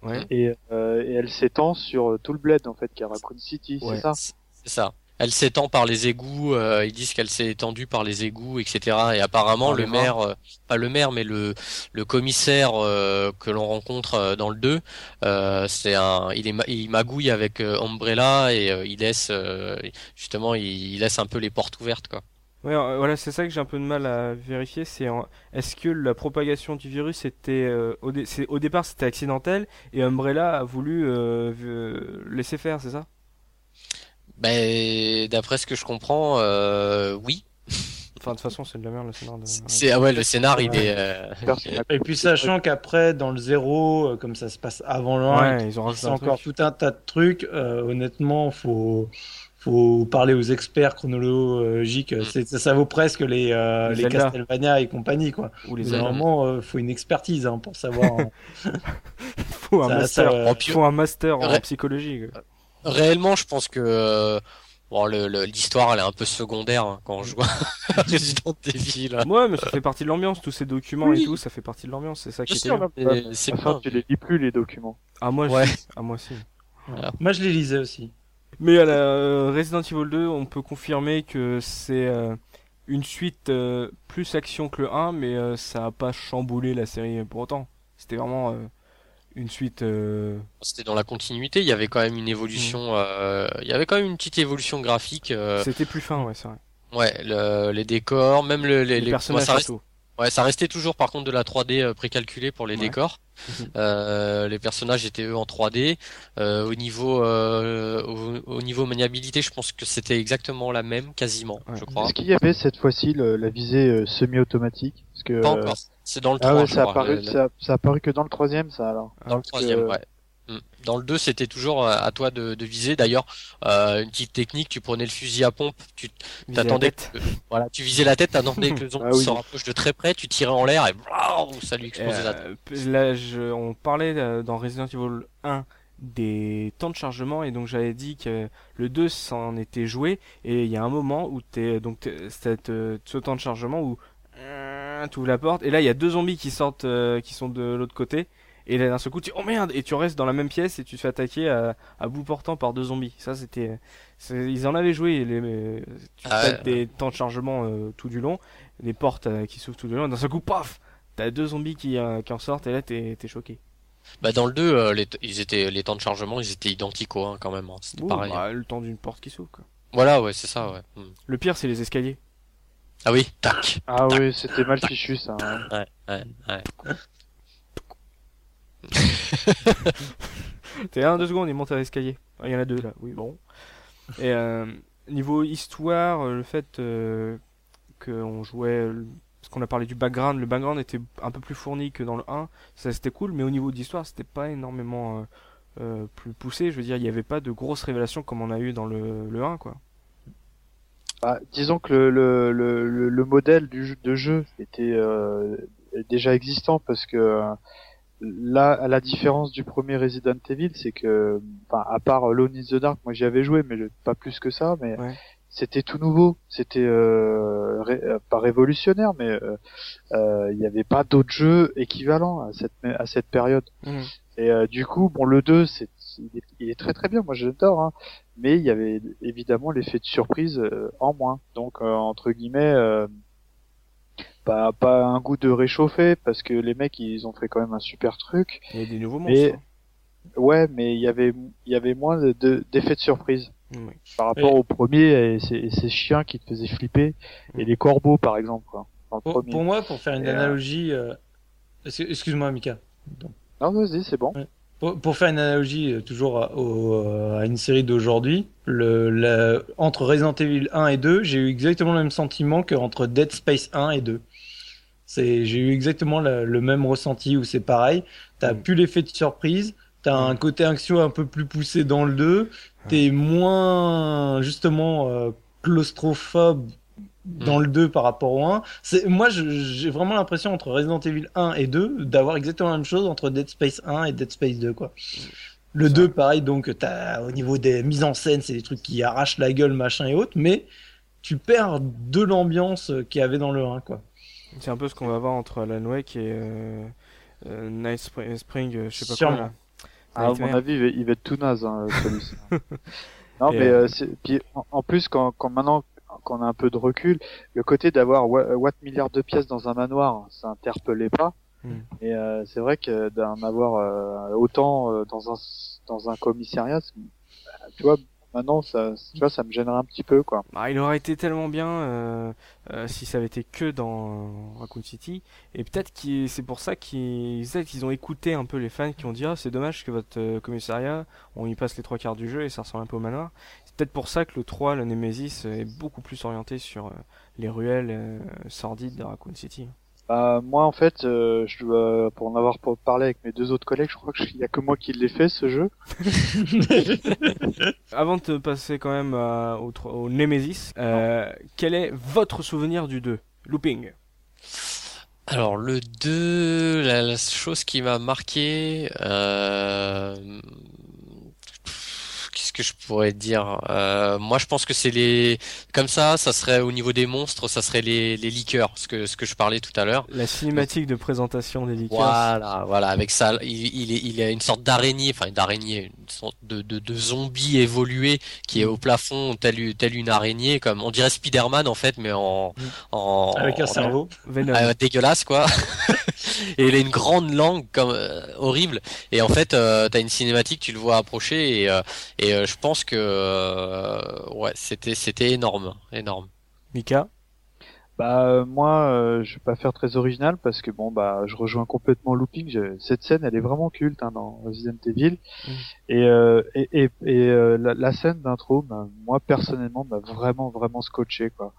Ouais. et, euh, et elle s'étend sur euh, tout le bled, en fait, qui est Raccoon City, Ouais. c'est ça? C'est ça. Elle s'étend par les égouts, euh, ils disent qu'elle s'est étendue par les égouts, etc. Et apparemment, le maire, euh, pas le maire, mais le, le commissaire euh, que l'on rencontre euh, dans le 2, euh, c'est un, il, est, il magouille avec Umbrella et il laisse, euh, justement, il, il laisse un peu les portes ouvertes, quoi. Ouais, voilà, c'est ça que j'ai un peu de mal à vérifier. C'est en- est-ce que la propagation du virus était euh, au, dé- au départ c'était accidentel et Umbrella a voulu euh, laisser faire, c'est ça? Ben, d'après ce que je comprends, euh, oui. Enfin, de toute façon, c'est de la merde le scénar. De... C'est ah ouais, le scénar, il est. euh, Et puis, sachant qu'après, dans le 0, euh, comme ça se passe avant 1, Ouais, ils ont rajouté c'est un encore truc. tout un tas de trucs, euh, honnêtement, faut, faut parler aux experts chronologiques. Mm. C'est, ça, ça vaut presque les, euh, Les les. Castlevania et compagnie, quoi. Ou les. Normalement, euh, faut une expertise hein, pour savoir. hein. faut un Ça- master, ça, euh, faut un master en Ouais. psychologie. quoi. Réellement, je pense que euh, bon, le- le- l'histoire, elle est un peu secondaire hein, quand on joue à Resident Evil. hein. Ouais, mais ça fait partie de l'ambiance, tous ces documents Oui. et tout, ça fait partie de l'ambiance, c'est ça qui sûr, bien. c'est Enfin, bien. tu les lis plus, les documents. Ah moi, Ouais. ah moi si. Moi, je les lisais aussi. Mais à la euh, Resident Evil 2, on peut confirmer que c'est euh, une suite euh, plus action que le 1, mais euh, ça a pas chamboulé la série pour autant. C'était vraiment euh, une suite. euh, C'était dans la continuité. Il y avait quand même une évolution. euh, il y avait quand même une petite évolution graphique. euh, C'était plus fin, ouais, c'est vrai. ouais, le- les décors, même le, les, Les, les- personnages moi, ça, reste- surtout. ouais, ça restait toujours par contre de la 3D euh, précalculée pour les Ouais. décors. Mhm. Euh, les personnages étaient eux en 3D. Euh, au niveau euh, au, au niveau maniabilité, je pense que c'était exactement la même, quasiment, Ouais. je crois. Est-ce qu'il y avait cette fois-ci la visée euh, semi-automatique? Parce que Pas euh, encore. C'est dans le 3, ah ouais, ça a crois. apparu, Le- le- ça, ça a apparu que dans le troisième, ça alors. Dans le troisième, que- ouais. Mm. Dans le 2, c'était toujours euh, à toi de, de viser. D'ailleurs, euh, une petite technique, tu prenais le fusil à pompe, tu t'attendais, tête. que- voilà, tu visais la tête, t'attendais que le zombie Ah oui. se rapproche de très près, tu tirais en l'air et ça lui explosait la tête. Euh, là, je- on parlait euh, dans Resident Evil 1 des temps de chargement et donc j'avais dit que le 2 s'en était joué et il y a un moment où t'es donc t'es- cette, euh, ce temps de chargement où tu ouvres la porte et là il y a deux zombies qui sortent euh, qui sont de l'autre côté et là d'un seul coup tu oh merde et tu restes dans la même pièce et tu te fais attaquer à, à bout portant par deux zombies ça c'était ils en avaient joué les tu Ah ouais. des temps de chargement euh, tout du long les portes euh, qui s'ouvrent tout du long et d'un seul coup paf T'as deux zombies qui, euh, qui en sortent et là t'es choqué. Bah dans le 2, euh, les, ils étaient, les temps de chargement, ils étaient identiques hein, quand même. hein. C'était pareil. hein. bah, le temps d'une porte qui s'ouvre. Voilà, ouais, c'est ça, ouais. Mm. Le pire c'est les escaliers. Ah oui, tac. Ah oui, c'était mal fichu ça. hein. Ouais, ouais, ouais. T'es un, deux secondes, il monte à l'escalier. Ah, Il y en a deux là, oui bon. Et euh, niveau histoire, euh, le fait euh, qu'on jouait, euh, parce qu'on a parlé du background, le background était un peu plus fourni que dans le 1, ça c'était cool, mais au niveau d'histoire c'était pas énormément euh, euh, plus poussé, je veux dire il n'y avait pas de grosses révélations comme on a eu dans le, le 1 quoi. Bah, disons que le, le, le, le- le modèle du de jeu était euh, déjà existant parce que euh, là, à la différence du premier Resident Evil, c'est que, enfin, à part Lone in the Dark, moi j'y avais joué, mais pas plus que ça, mais Ouais. c'était tout nouveau, c'était euh, ré- euh, pas révolutionnaire, mais euh, euh, il n'y avait pas d'autres jeux équivalents à cette à cette période. Et euh, du coup, bon, le 2, c'est, il est, il est très très bien, moi j'adore, hein, mais il y avait évidemment l'effet de surprise euh, en moins. Donc, euh, entre guillemets, euh, pas, pas un goût de réchauffer, parce que les mecs, ils ont fait quand même un super truc. Il y a des nouveaux Mais- monstres. hein. Ouais, mais il y avait, il y avait moins de, de- d'effets de surprise Oui. par rapport au premier et ces, et ces chiens qui te faisaient flipper, et les corbeaux par exemple, quoi, dans le Pour, moi, pour faire une Et, analogie, euh, excuse- excuse-moi, Mika. Non, vas-y, c'est bon. Pour, pour faire une analogie euh, toujours à, au- à une série d'aujourd'hui, entre Resident Evil 1 et 2, j'ai eu exactement le même sentiment qu'entre Dead Space 1 et 2. C'est, j'ai eu exactement le, le même ressenti où c'est pareil. T'as Mm. plus l'effet de surprise. T'as un côté action un peu plus poussé dans le 2. T'es moins, justement, euh, claustrophobe dans le 2 par rapport au 1. C'est, moi, j'ai vraiment l'impression entre Resident Evil 1 et 2 d'avoir exactement la même chose entre Dead Space 1 et Dead Space 2, quoi. Le Ça. 2, pareil, donc, t'as, au niveau des mises en scène, c'est des trucs qui arrachent la gueule, machin et autres, mais tu perds de l'ambiance euh, qu'il y avait dans le 1, quoi. C'est un peu ce qu'on va voir entre Alan Wake et euh, euh, Night Spring, Spring, euh, je sais pas Sûrement. quoi là. Ah, à mon avis, il va, il va être tout naze, hein, celui-ci. non, Et, mais euh, euh, puis en, en plus, quand, quand maintenant qu'on a un peu de recul, le côté d'avoir wa- watt milliard de pièces dans un manoir, ça interpellait pas. Mm. Et euh, c'est vrai que d'en avoir euh, autant euh, dans un dans un commissariat, c'est- tu vois, maintenant ça, tu vois, ça me gênerait un petit peu, quoi. Bah, il aurait été tellement bien euh, euh, si ça avait été que dans Raccoon City. Et peut-être que c'est pour ça qu'ils qu'ils ont écouté un peu les fans qui ont dit Ah, c'est dommage que votre euh, commissariat, on y passe les trois quarts du jeu et ça ressemble un peu au manoir. C'est peut-être pour ça que le 3, le Nemesis, euh, est beaucoup plus orienté sur euh, les ruelles euh, sordides de Raccoon City. Bah, moi, en fait, euh, je dois, pour en avoir parler avec mes deux autres collègues, je crois qu'il y a que moi qui l'ai fait ce jeu. Avant de passer quand même à- au, Nemesis, euh, quel est votre souvenir du 2 Looping. Alors le 2, la, la chose qui m'a marqué, euh, que je pourrais dire? Euh, moi je pense que c'est les, comme ça, ça serait au niveau des monstres, ça serait les, les liqueurs, ce que ce que je parlais tout à l'heure. La cinématique de présentation des liqueurs. Voilà, voilà, avec ça, il, il, est, il a une sorte d'araignée, enfin d'araignée, une sorte de, de, de zombie évolué qui est au plafond, tel, tel une araignée, comme on dirait Spider-Man en fait, mais en, Mm. en Avec un en- cerveau. Venom. ah, dégueulasse quoi. et il a une grande langue comme euh, horrible. Et en fait, euh, t'as une cinématique, tu le vois approcher et, euh, et euh, je pense que euh, ouais, c'était c'était énorme, énorme. Mika. Bah euh, moi, euh, je vais pas faire très original parce que bon bah je rejoins complètement Looping. Je- Cette scène, elle est vraiment culte hein, dans Resident Evil. Mm. Et, euh, et et, et, euh, la, la scène d'intro, bah, moi personnellement, m'a vraiment vraiment scotché quoi.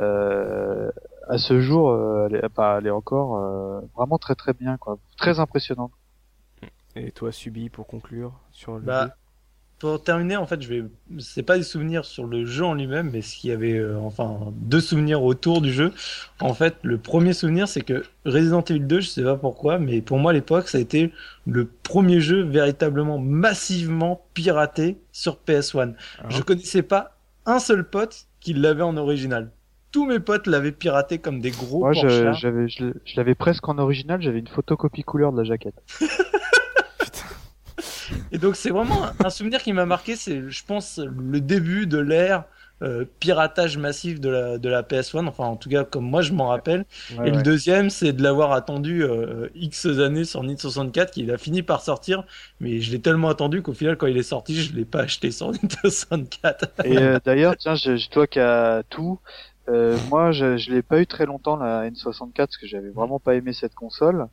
Euh, à ce jour, euh, elle, est, bah, elle est encore euh, vraiment très très bien quoi, très impressionnante. Et toi, Subi, pour conclure sur le Bah, 2. pour terminer, en fait, je vais, c'est pas des souvenirs sur le jeu en lui-même, mais s'il y avait, euh, enfin, deux souvenirs autour du jeu. En fait, le premier souvenir, c'est que Resident Evil 2, je sais pas pourquoi, mais pour moi, à l'époque, ça a été le premier jeu véritablement massivement piraté sur PS1. Ah. Je connaissais pas un seul pote qui l'avait en original. Tous mes potes l'avaient piraté comme des gros Moi, je- porchards. j'avais, je, l'ai- je l'avais presque en original. J'avais une photocopie couleur de la jaquette. Et donc c'est vraiment un- souvenir qui m'a marqué, c'est je pense le début de l'ère euh, piratage massif de la, de la PS1, enfin en tout cas comme moi je m'en rappelle. Ouais, et le deuxième c'est de l'avoir attendu euh, X années sur Nintendo 64, qu'il a fini par sortir, mais je l'ai tellement attendu qu'au final quand il est sorti je l'ai pas acheté sur Nintendo 64. Et euh, d'ailleurs, tiens, je, je toi qui as tout, euh, moi je, je l'ai pas eu très longtemps la N64 parce que j'avais vraiment pas aimé cette console.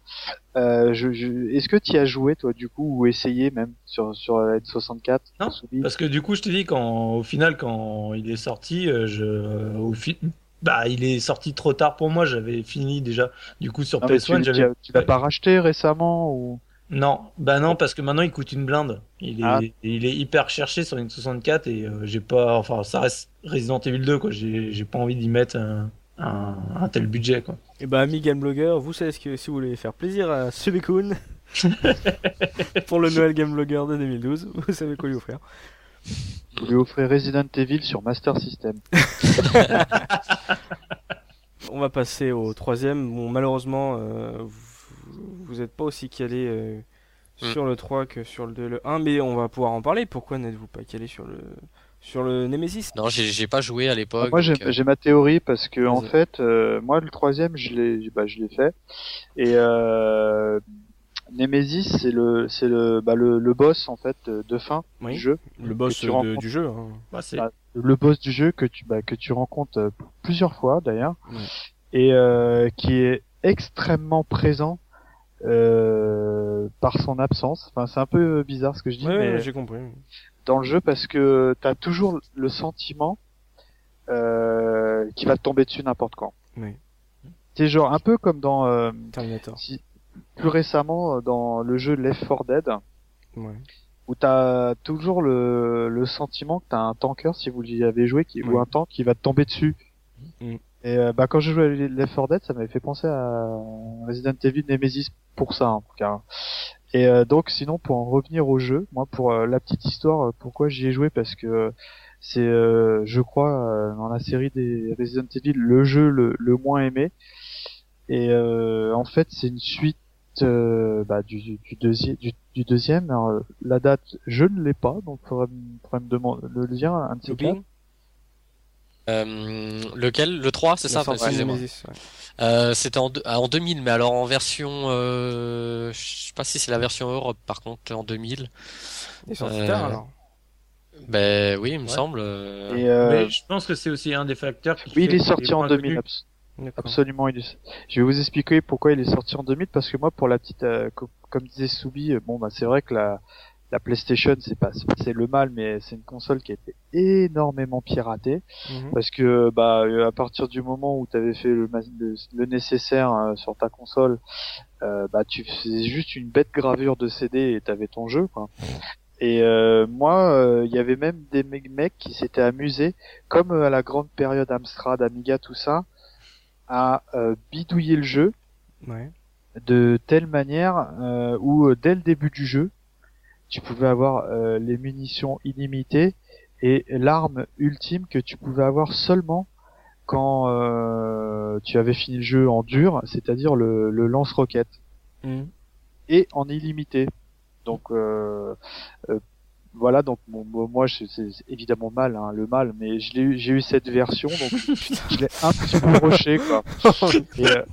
Euh, je, je, Est-ce que tu as joué toi du coup ou essayé même sur sur la N64 Non, Parce que du coup je te dis quand au final quand il est sorti, euh, je au fi- bah il est sorti trop tard pour moi, j'avais fini déjà du coup sur Non, tu, PS1 tu, tu l'as pas racheté récemment ou Non, bah non, parce que maintenant il coûte une blinde. Il est, Ah. il est hyper cherché sur une 64 et euh, j'ai pas, enfin ça reste Resident Evil 2 quoi. J'ai, pas envie d'y mettre un, un, un tel budget quoi. Et bah, ami Game Blogger, vous savez ce que si vous voulez faire plaisir à Subikun pour le Noël Game Blogger de 2012, vous savez quoi lui offrir. vous lui offrez Resident Evil sur Master System On va passer au troisième. Bon, malheureusement, euh, vous- vous n'êtes pas aussi calé euh, Mm. sur le 3 que sur le 2 le 1, mais on va pouvoir en parler. Pourquoi n'êtes-vous pas calé sur le sur le Nemesis? Non, j'ai j'ai pas joué à l'époque. Moi j'ai donc, euh, j'ai ma théorie parce que en fait euh, moi le troisième je l'ai bah, je l'ai fait et euh, Nemesis c'est le c'est le bah, le, le boss en fait de, fin Oui. du jeu Le boss de- rencontres. du jeu. hein. Bah, c'est, Ah. le boss du jeu que tu bah, que tu rencontres euh, plusieurs fois d'ailleurs Ouais. et euh, qui est extrêmement présent euh, par son absence. Enfin c'est un peu bizarre ce que je dis Ouais, mais ouais, j'ai compris. dans le jeu parce que t'as toujours le sentiment euh, qu'il va te tomber dessus n'importe quand. Oui. T'es genre un peu comme dans euh, Terminator. si, plus récemment euh, dans le jeu Left 4 Dead Ouais. où t'as toujours le, le sentiment que t'as un tanker si vous y avez joué qui, ou un tank qui va te tomber dessus. Mm. Et euh, bah quand je jouais à Left 4 Dead, ça m'avait fait penser à Resident Evil Nemesis pour ça en tout cas. Et euh, donc sinon pour en revenir au jeu, moi pour euh, la petite histoire, euh, pourquoi j'y ai joué parce que euh, c'est euh, je crois euh, dans la série des Resident Evil le jeu le, le moins aimé. Et euh, en fait c'est une suite euh, bah, du, du, deuxième du, du deuxième. Alors, la date je ne l'ai pas donc faudrait, me- faudrait me demander le dire un quatre. Looping Euh, lequel? Le 3, c'est ça? Excusez-moi. Euh, C'était en, deux- ah, en 2000, mais alors en version... Euh, je sais pas si c'est la version Europe, par contre, en 2000. Il est sorti Euh, tard alors. Ben oui, il me Ouais. semble. euh, Et euh, Mais je pense que c'est aussi un des facteurs qui oui, il est sorti en moins 2000. connu. abs-. Absolument, il est... je vais vous expliquer pourquoi il est sorti en 2000 parce que moi, pour la petite, euh, co- comme disait Soubi, bon bah c'est vrai que la, la PlayStation c'est pas c'est le mal, mais c'est une console qui a été énormément piratée Mhm. parce que bah euh, à partir du moment où tu avais fait le, le, le nécessaire euh, sur ta console, euh, bah tu faisais juste une bête gravure de CD et t'avais ton jeu quoi. Et euh, moi, euh, il y avait même des me- mecs qui s'étaient amusés, comme euh, à la grande période Amstrad, Amiga, tout ça, à euh, bidouiller le jeu Ouais. de telle manière euh, où euh, dès le début du jeu, tu pouvais avoir euh, les munitions illimitées et l'arme ultime que tu pouvais avoir seulement quand euh, tu avais fini le jeu en dur, c'est-à-dire le, le lance-roquette Mhm. et en illimité. Donc euh, euh, voilà, donc bon, moi c'est évidemment mal, hein, le mal, mais j'ai eu cette version, donc je l'ai un petit peu rushé quoi. Et, euh,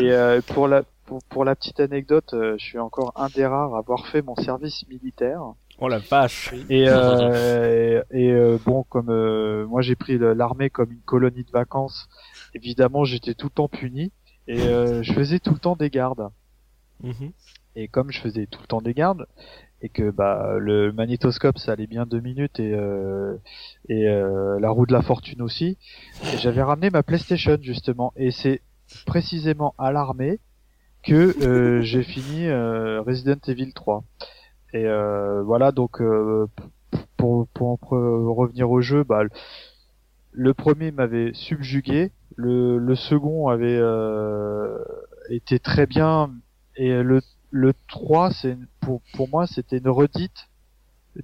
et, euh, pour la pour, pour la petite anecdote, euh, je suis encore un des rares à avoir fait mon service militaire. Oh la vache. Et, euh, et euh, bon, comme euh, moi j'ai pris l'armée comme une colonie de vacances, évidemment j'étais tout le temps puni et euh, je faisais tout le temps des gardes. Mhm. Et comme je faisais tout le temps des gardes et que bah le magnétoscope ça allait bien deux minutes et euh, et euh, la roue de la fortune aussi, j'avais ramené ma PlayStation justement et c'est précisément à l'armée que euh, j'ai fini euh, Resident Evil 3. Et euh, voilà donc euh, pour pour pre- revenir au jeu, bah le- premier m'avait subjugué, le le second avait euh, été très bien et le le 3 c'est pour pour moi c'était une redite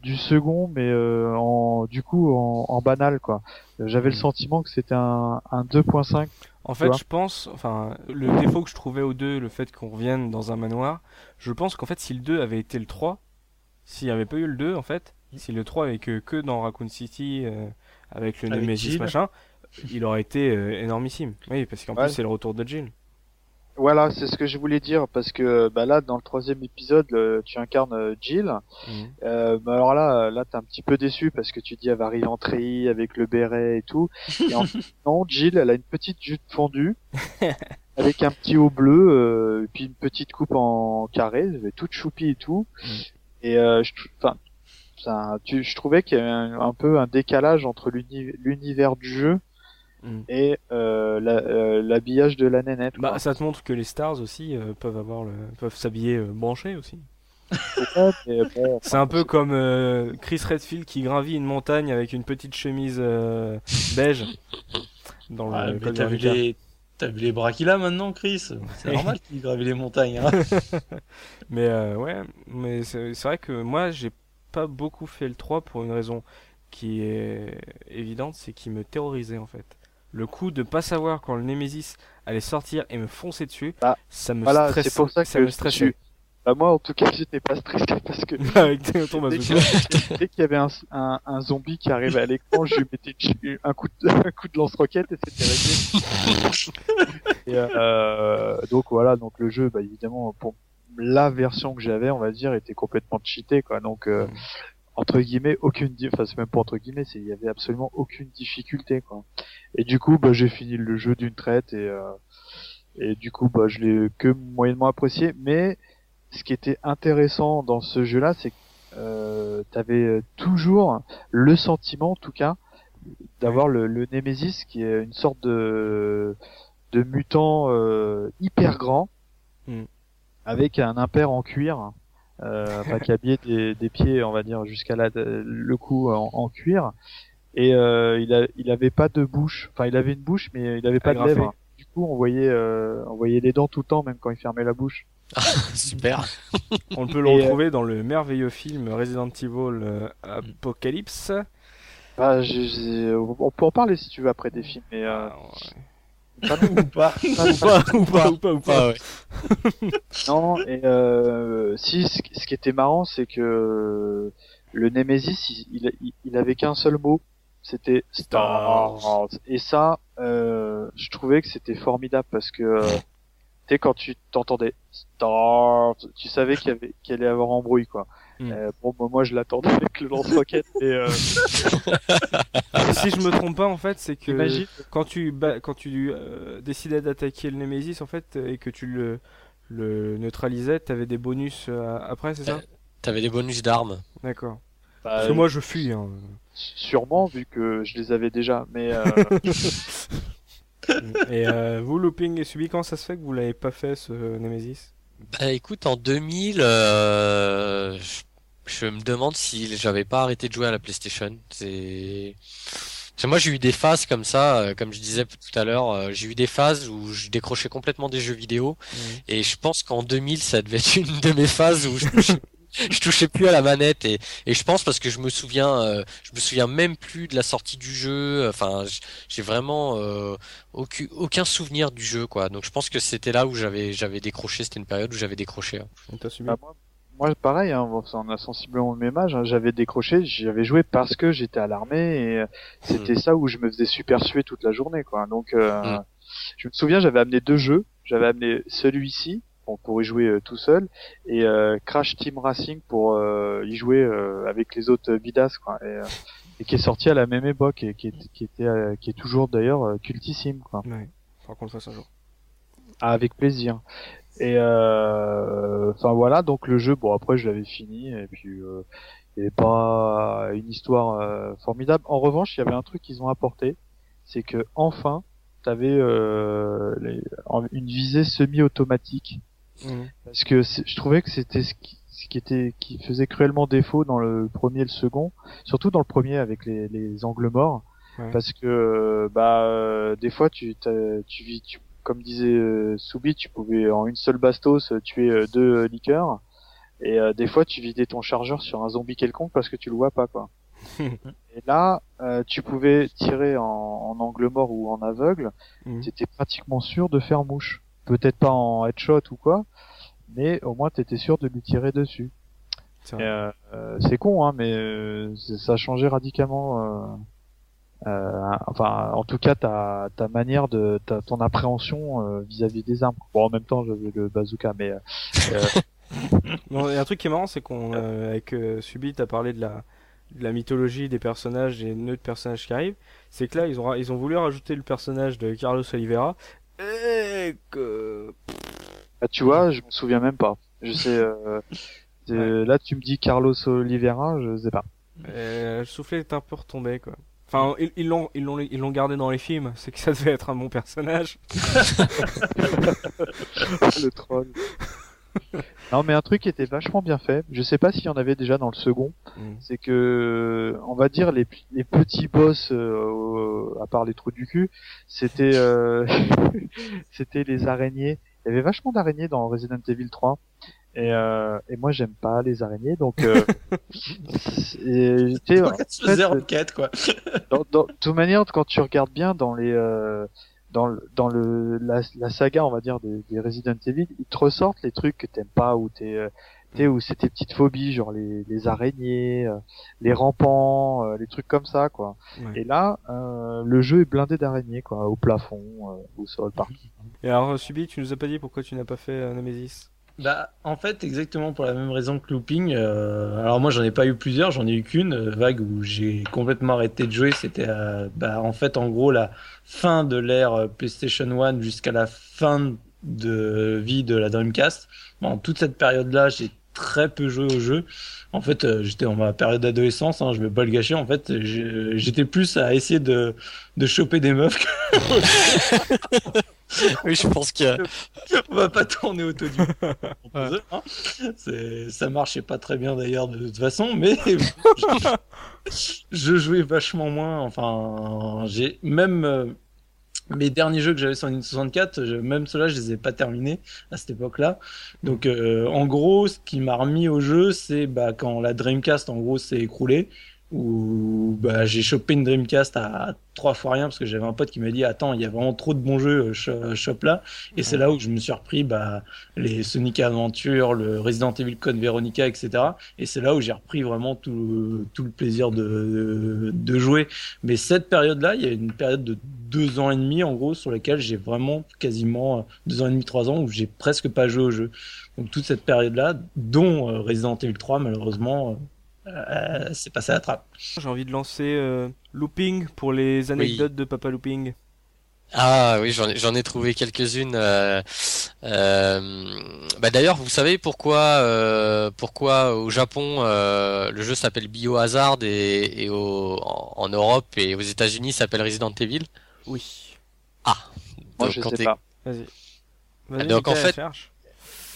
du second mais euh, en du coup en, en banal quoi. J'avais le sentiment que c'était un un 2.5 En fait, je pense, enfin, le défaut que je trouvais au 2, le fait qu'on revienne dans un manoir, je pense qu'en fait, si le 2 avait été le 3, s'il n'y avait pas eu le 2, en fait, si le 3 avait que, que dans Raccoon City, euh, avec le Avec Nemesis Jill. machin, il aurait été euh, énormissime. Oui, parce qu'en Ouais. plus, c'est le retour de Jill. Voilà, c'est ce que je voulais dire parce que bah là dans le troisième épisode le- tu incarnes euh, Jill. Mhm. Euh, bah alors là là t'es un petit peu déçu parce que tu dis elle va arriver en treillis avec le béret et tout. Et en non Jill elle a une petite jupe fondue avec un petit haut bleu euh, et puis une petite coupe en carré, toute choupie et tout. Mm. Et euh, je enfin ça, tu, je trouvais qu'il y avait un, un peu un décalage entre l'uni- l'univers du jeu Mhm. et euh, la- euh, l'habillage de la nénette. quoi. Bah, ça te montre que les stars aussi euh, peuvent avoir le, peuvent s'habiller euh, branchés aussi. C'est un peu comme euh, Chris Redfield qui gravit une montagne avec une petite chemise euh, beige dans Ah, le t'as vu les t'as vu les bras qu'il a maintenant, Chris? C'est normal qu'il gravit les montagnes. Hein. Mais euh, ouais, mais c'est c'est vrai que moi j'ai pas beaucoup fait le 3 pour une raison qui est évidente, c'est qu'il me terrorisait en fait. Le coup de pas savoir quand le Nemesis allait sortir et me foncer dessus, Bah, ça me Voilà, stresse, c'est pour ça que me stressait. tu- Bah moi en tout cas j'étais pas stressé parce que dès qu'il y avait un, un, un zombie qui arrivait à l'écran, je lui mettais une- un coup de, un coup de lance-roquette et c'était réglé. et euh, donc voilà, donc le jeu, bah évidemment pour la version que j'avais, on va dire, était complètement cheaté quoi. Donc euh, Mm. Entre guillemets aucune, enfin c'est même pas entre guillemets, c'est il y avait absolument aucune difficulté quoi. Et du coup bah j'ai fini le jeu d'une traite et euh, et du coup bah je l'ai que moyennement apprécié, mais ce qui était intéressant dans ce jeu-là, c'est que euh, t'avais toujours le sentiment, en tout cas, d'avoir le, le Nemesis qui est une sorte de de mutants euh, hyper grands, Hmm. avec un impair en cuir, euh, habillait des, des pieds, on va dire jusqu'à la, le cou en, en cuir, et euh, il, a, il avait pas de bouche, enfin il avait une bouche mais il avait pas Agrafé. de lèvres. Du coup, on voyait, euh, on voyait les dents tout le temps, même quand il fermait la bouche. Super. On peut le Et, euh, retrouver dans le merveilleux film Resident Evil euh, Apocalypse. Bah, j'ai- j'ai- on peut en parler si tu veux après des films, mais euh, Ah, ouais. ou pas. ou pas, ou pas, ou pas, ou pas. Ouais. Non, et euh, si ce qui était marrant, c'est que le Nemesis, il, il, il avait qu'un seul mot, c'était Star. Et ça, euh, je trouvais que c'était formidable parce que euh, tu sais quand tu t'entendais Star, tu savais qu'il y avait qu'il allait y avoir embrouille quoi. Hmm. Euh, bon, bah, moi je l'attendais avec le lance-roquette et euh, Et si je me trompe pas, en fait, c'est que imagine. quand tu, quand tu euh, décidais d'attaquer le Nemesis, en fait, et que tu le, le neutralisais, t'avais des bonus euh, après, c'est ça T'avais des bonus d'armes. D'accord. Bah, Parce que moi, je fuis. Hein. sûrement vu que je les avais déjà, mais euh, et euh, vous, Looping et Subi, quand ça se fait que vous l'avez pas fait, ce Nemesis? Bah écoute, en 2000, euh, je, me demande si j'avais pas arrêté de jouer à la PlayStation. C'est moi j'ai eu des phases comme ça, euh, comme je disais tout à l'heure, euh, j'ai eu des phases où je décrochais complètement des jeux vidéo et je pense qu'en 2000 ça devait être une de mes phases où je je touchais plus à la manette et, et je pense parce que je me souviens, euh, je me souviens même plus de la sortie du jeu. Enfin, j'ai vraiment euh, aucun, aucun souvenir du jeu quoi. Donc je pense que c'était là où j'avais j'avais décroché. C'était une période où j'avais décroché. hein. Bah, moi, moi, pareil, hein, on a sensiblement le même âge. hein, j'avais décroché, j'avais joué parce que j'étais à l'armée et euh, c'était ça où je me faisais super suer toute la journée, quoi. Donc, euh, Mm. je me souviens, j'avais amené deux jeux. J'avais amené celui-ci, bon, pour y jouer euh, tout seul, et euh, Crash Team Racing pour euh, y jouer euh, avec les autres vidas, quoi. Et, euh, et qui est sorti à la même époque et qui, est, qui était, euh, qui est toujours d'ailleurs euh, cultissime, quoi. Ouais. Par contre, ça, un jour. Ah, avec plaisir. Et euh, enfin voilà, donc le jeu, bon après je l'avais fini et puis euh, il n'y avait pas une histoire euh, formidable. En revanche, il y avait un truc qu'ils ont apporté, c'est que enfin, euh, les- en- une visée semi-automatique Mhm. parce que je trouvais que c'était ce qui, ce qui était qui faisait cruellement défaut dans le premier et le second, surtout dans le premier avec les, les angles morts, Ouais. parce que euh, bah euh, des fois tu tu vis tu, comme disait euh, Soubi, tu pouvais en une seule bastos euh, tuer euh, deux liqueurs. Et euh, des fois, tu vidais ton chargeur sur un zombie quelconque parce que tu le vois pas, quoi. et là, euh, tu pouvais tirer en, en angle mort ou en aveugle. Mhm. Tu étais pratiquement sûr de faire mouche. Peut-être pas en headshot ou quoi, mais au moins tu étais sûr de lui tirer dessus. C'est Et, vrai. euh, euh, c'est con, hein, mais euh, ça a changé radicalement. euh, euh, enfin, en tout cas, ta, ta manière de ta, ton appréhension euh, vis-à-vis des armes. Bon, en même temps, j'avais le bazooka, mais Non, et un truc qui est marrant, c'est qu'on, euh, avec euh, Subi, t'as parlé de la, de la mythologie des personnages, des nœuds de personnages qui arrivent. C'est que là, ils ont, ils ont voulu rajouter le personnage de Carlos Oliveira. Et que... bah, tu vois, je me souviens même pas. Je sais. Euh, Là, tu me dis Carlos Oliveira, je sais pas. euh, le soufflet est un peu retombé, quoi. Enfin, ils ils l'ont, ils l'ont, ils l'ont gardé dans les films. C'est que ça devait être un bon personnage. le troll. non, mais un truc qui était vachement bien fait. Je sais pas s'il y en avait déjà dans le second. Mm. c'est que on va dire les, les petits boss euh, à part les trous du cul c'était euh, c'était les araignées il y avait vachement d'araignées dans Resident Evil 3 et, euh, et moi j'aime pas les araignées donc euh, sais, en fait, quoi. dans, dans- de toute manière, quand tu regardes bien dans les euh, dans le, dans le la, la saga, on va dire des, des Resident Evil, ils te ressortent les trucs que t'aimes pas ou t'es euh, t'es ou c'est tes petites phobies, genre les, les araignées, euh, les rampants, euh, les trucs comme ça, quoi. Ouais. Et là, euh, le jeu est blindé d'araignées, quoi, au plafond, euh, au sol, partout. Et alors, Subi, tu nous as pas dit pourquoi tu n'as pas fait Nemesis? Bah, en fait, exactement pour la même raison que Looping. euh, alors moi, j'en ai pas eu plusieurs, j'en ai eu qu'une euh, vague où j'ai complètement arrêté de jouer. C'était, euh, bah, en fait, en gros, la fin de l'ère euh, PlayStation 1 jusqu'à la fin de vie de la Dreamcast. Bon, toute cette période-là, j'ai très peu joué au jeu. En fait, j'étais en ma période d'adolescence, hein, je vais pas le gâcher. En fait, j'étais plus à essayer de, de choper des meufs que oui, je pense que. On va pas tourner au du. hein. C'est- Ça marchait pas très bien d'ailleurs de toute façon, mais je, je jouais vachement moins. Enfin, j'ai même euh, mes derniers jeux que j'avais sur Nintendo 64, je- même ceux-là, je les ai pas terminés à cette époque-là. Donc, euh, en gros, ce qui m'a remis au jeu, c'est bah, quand la Dreamcast, en gros, s'est écroulée, où bah, j'ai chopé une Dreamcast à trois fois rien parce que j'avais un pote qui m'a dit attends il y a vraiment trop de bons jeux euh, cho- chope là. Et c'est là où je me suis repris bah, les Sonic Adventure le Resident Evil Code Veronica etc et c'est là où j'ai repris vraiment tout, tout le plaisir de, de jouer. Mais cette période là il y a une période de deux ans et demi en gros sur laquelle j'ai vraiment quasiment euh, deux ans et demi trois ans où j'ai presque pas joué au jeu. Donc toute cette période là dont euh, Resident Evil 3 malheureusement euh, c'est passé à la trappe J'ai envie de lancer euh, Looping pour les anecdotes de Papa Looping. Ah oui, j'en ai, j'en ai trouvé quelques-unes. euh, euh, bah d'ailleurs, vous savez pourquoi, euh, pourquoi au Japon euh, le jeu s'appelle Biohazard et, et au, en, en Europe et aux États-Unis s'appelle Resident Evil? Oui. Moi, Donc, je quand sais t'es- pas. Vas-y. Vas-y, donc, en fait-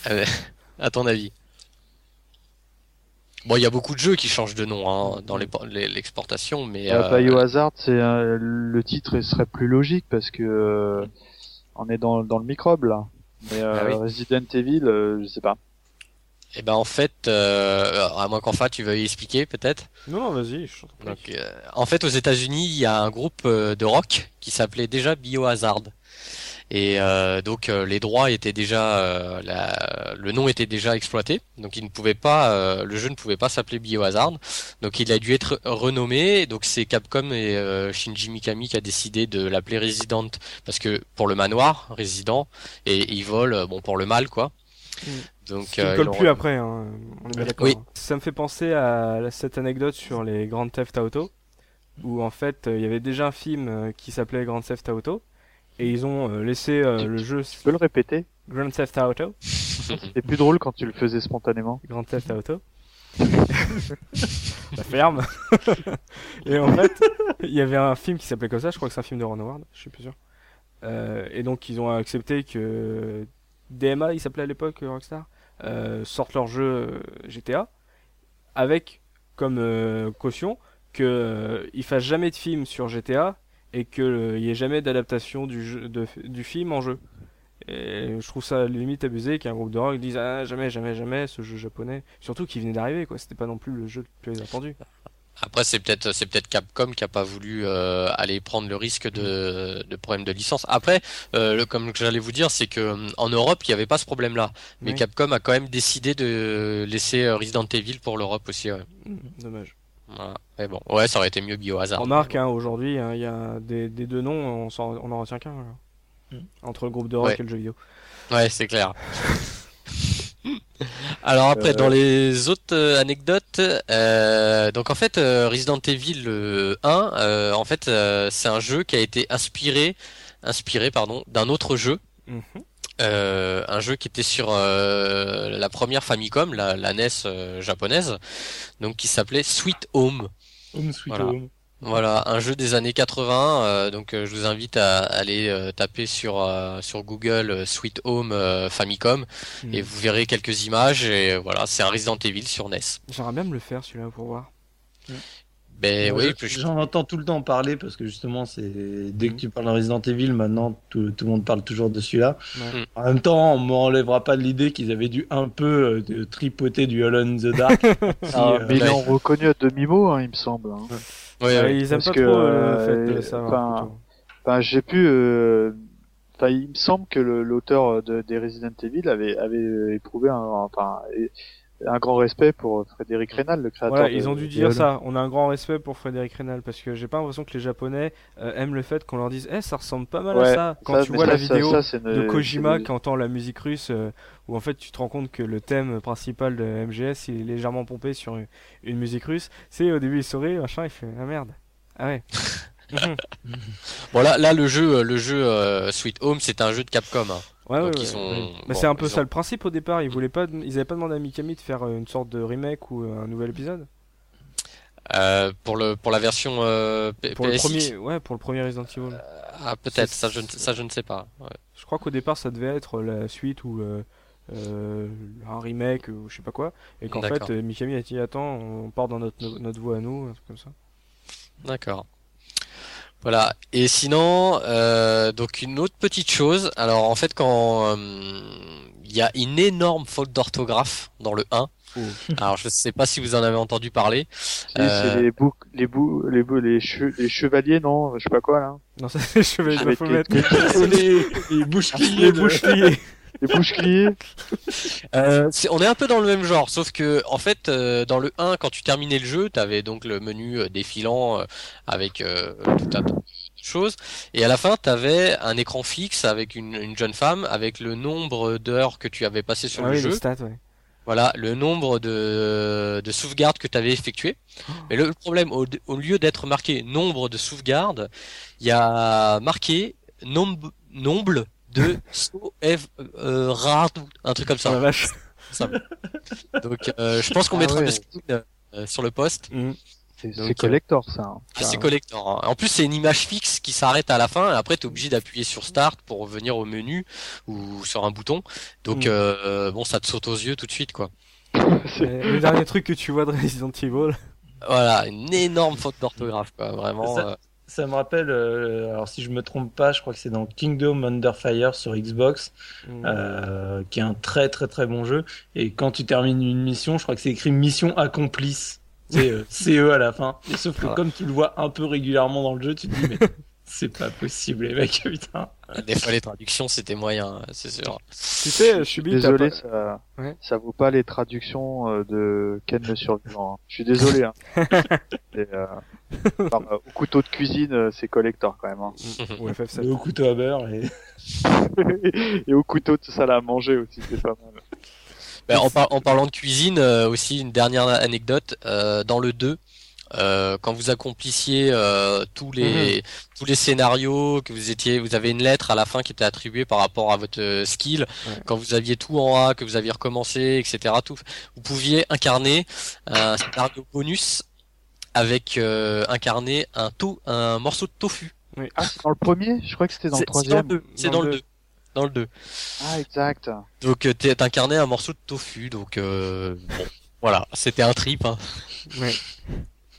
À ton avis Bon, il y a beaucoup de jeux qui changent de nom hein, dans l'exportation, mais Euh, euh, Biohazard, c'est euh, le titre serait plus logique parce que euh, on est dans, dans le microbe là. Mais euh, Ah oui. Resident Evil, euh, je sais pas. eh ben en fait, euh, à moins qu'enfin tu veuilles expliquer peut-être. Non, non, vas-y. je. Donc, euh, en fait, aux États-Unis, il y a un groupe euh, de rock qui s'appelait déjà Biohazard. Et euh, donc euh, les droits étaient déjà, euh, la- le nom était déjà exploité, donc il ne pouvait pas, euh, le jeu ne pouvait pas s'appeler Biohazard. Donc il a dû être renommé. Donc c'est Capcom et euh, Shinji Mikami qui a décidé de l'appeler Resident parce que pour le manoir, Resident, et Evil, euh, bon pour le mal quoi. Mm. Donc Ce qui ne euh, colle plus après, hein. on est bien d'accord. Oui. Ça me fait penser à cette anecdote sur les Grand Theft Auto, où en fait euh, il y avait déjà un film euh, qui s'appelait Grand Theft Auto, et ils ont euh, laissé euh, Tu- le jeu Tu peux le répéter Grand Theft Auto, C'est plus drôle quand tu le faisais spontanément. Grand Theft Auto. La ferme. et en fait, il y avait un film qui s'appelait comme ça, je crois que c'est un film de Ron Howard, je suis plus sûr. Euh, et donc ils ont accepté que DMA, il s'appelait à l'époque euh, Rockstar, euh, sortent leur jeu GTA avec comme euh, caution que euh, ils fassent jamais de film sur GTA et qu'il n'y ait jamais d'adaptation du, jeu, de- du film en jeu. Et je trouve ça limite abusé qu'un groupe de rock dise ah, jamais, jamais, jamais ce jeu japonais. Surtout qu'il venait d'arriver, quoi. C'était pas non plus le jeu le plus attendu. Après, c'est peut-être c'est peut-être Capcom qui a pas voulu euh, aller prendre le risque de, de problème de licence. Après, euh, le, comme j'allais vous dire, c'est que en Europe, il n'y avait pas ce problème-là. Mais Oui. Capcom a quand même décidé de laisser euh, Resident Evil pour l'Europe aussi. Ouais. Mm, Dommage. Voilà. Mais bon, ouais, ça aurait été mieux Biohazard. Remarque, hein, aujourd'hui, hein, il y a des, des deux noms, on, on en retient qu'un. là. Mm. Entre le groupe de rock Ouais. et le jeu vidéo. Ouais, c'est clair. Alors après, Euh, dans les autres euh, anecdotes, euh, donc en fait, euh, Resident Evil euh, 1, euh, en fait, euh, c'est un jeu qui a été inspiré, inspiré pardon, d'un autre jeu, Mhm. Euh, un jeu qui était sur euh, la première Famicom, la, la NES euh, japonaise, donc qui s'appelait Sweet Home. Home Sweet Voilà. Home. Voilà, un jeu des années 80. euh, donc euh, je vous invite à aller euh, taper sur euh, sur Google euh, Sweet Home euh, Famicom Mm. et vous verrez quelques images et euh, voilà, c'est un Resident Evil sur NES. J'aimerais bien me le faire celui-là pour voir. Ben oui, je- je- J'en entends tout le temps parler parce que justement, c'est dès que Mhm. tu parles de Resident Evil, maintenant tout, tout le monde parle toujours de celui-là. Ouais. Mm. En même temps, on m'enlèvera pas de l'idée qu'ils avaient dû un peu euh, de tripoter du in the Dark. Si, Ah, euh, mais ils l'ont reconnu à demi-mot, hein, il me semble. hein. ouais, Ouais, ouais. ils aiment Parce pas que, trop euh, le fait euh, de savoir. enfin, plutôt. Enfin, j'ai pu. euh, Enfin, il me semble que le- l'auteur de, des Resident Evil avait, avait éprouvé un, enfin, un grand respect pour Frédéric Reynal, le créateur. Voilà, de- ils ont dû de dire Halo. ça. On a un grand respect pour Frédéric Reynal parce que j'ai pas l'impression que les Japonais euh, aiment le fait qu'on leur dise Eh, ça ressemble pas mal à ça. Quand ça, tu vois ça, la ça- vidéo ça, c'est une- de Kojima qui entend la musique russe, euh, où en fait tu te rends compte que le thème principal de MGS il est légèrement pompé sur une, une musique russe. C'est au début il sourit, machin, il fait Ah merde. Ah ouais. Bon là, là le jeu, le jeu euh, Sweet Home, c'est un jeu de Capcom. hein. Ouais, ouais, ils ouais, sont- ouais. bon, Mais c'est un peu ça ont- le principe au départ. Ils voulaient pas, ils avaient pas demandé à Mikami de faire euh, une sorte de remake ou euh, un nouvel épisode. Euh, pour le pour la version euh, Pour le premier, ouais, pour le premier Resident Evil. Ah peut-être, ça je ne ça je ne sais pas. Ouais. Je crois qu'au départ ça devait être la suite ou euh, un remake ou je sais pas quoi, et qu'en fait Mikami a dit attends, on part dans notre notre voie à nous, un truc comme ça. D'accord. Voilà. Et sinon, euh, donc une autre petite chose. Alors en fait, quand euh, il y a une énorme faute d'orthographe dans le 1. Oh. Alors je sais pas si vous en avez entendu parler. Si, Euh, c'est les boucs, les bouts, les bouts, les, che- les chevaliers, non, je sais pas quoi là. Non, c'est Chevalier de Chevalier Baphomet. de- les, les bouches Les. Les boucheliers. Euh, c'est- on est un peu dans le même genre, sauf que en fait, euh, dans le 1, quand tu terminais le jeu, t'avais donc le menu euh, défilant euh, avec euh, tout un tas de choses, et à la fin, t'avais un écran fixe avec une, une jeune femme, avec le nombre d'heures que tu avais passé sur Ah le oui, jeu. les stats, ouais. Voilà, le nombre de, de sauvegardes que tu avais effectuées. Mais le problème, au, au lieu d'être marqué nombre de sauvegardes, il y a marqué nombre, nombre de sauvegardes, un truc comme Oh la ça. vache. Donc, euh, je pense qu'on Ah mettra ouais. le screen euh, sur le post. Mhm. C'est collector ça. hein. Ah, c'est collector. hein. En plus, c'est une image fixe qui s'arrête à la fin. Et après, t'es obligé d'appuyer sur Start pour revenir au menu ou sur un bouton. Donc, Mm. euh, bon, ça te saute aux yeux tout de suite, quoi. C'est- Euh, le dernier truc que tu vois de Resident Evil. Voilà, une énorme faute d'orthographe, quoi. Vraiment. Ça- euh, Ça me rappelle, euh, alors si je me trompe pas, je crois que c'est dans Kingdom Under Fire sur Xbox, Mm. euh, qui est un très très très bon jeu. Et quand tu termines une mission, je crois que c'est écrit mission accomplice. C'est euh, CE à la fin. Et sauf que Voilà. comme tu le vois un peu régulièrement dans le jeu, tu te dis mais c'est pas possible les mecs, putain. Des fois, les traductions, c'était moyen, c'est sûr. Tu sais, Chubi, t'as Désolé, pas- ça, Ouais. ça vaut pas les traductions euh, de Ken le survivant. hein. Je suis désolé. Hein. Et, euh, enfin, euh, au couteau de cuisine, euh, c'est collector quand même. Hein. Ou FF7. Au couteau à beurre et Et au couteau de salle à manger aussi, c'est pas mal. Ben, en, par- en parlant de cuisine, euh, aussi une dernière anecdote, euh, dans le 2, euh, quand vous accomplissiez euh, tous les tous les scénarios que vous étiez vous avez une lettre à la fin qui était attribuée par rapport à votre euh, skill. Quand vous aviez tout en A que vous aviez recommencé etc tout vous pouviez incarner un scénario bonus avec euh, incarner un to un morceau de tofu. Ah, c'est dans le premier? Je crois que c'était dans le C'est- c'est dans le troisième. 2 c'est dans le 2 dans le 2 Ah, exact. donc euh, t'es- t'incarnais un morceau de tofu donc euh, bon voilà. C'était un trip hein. Ouais.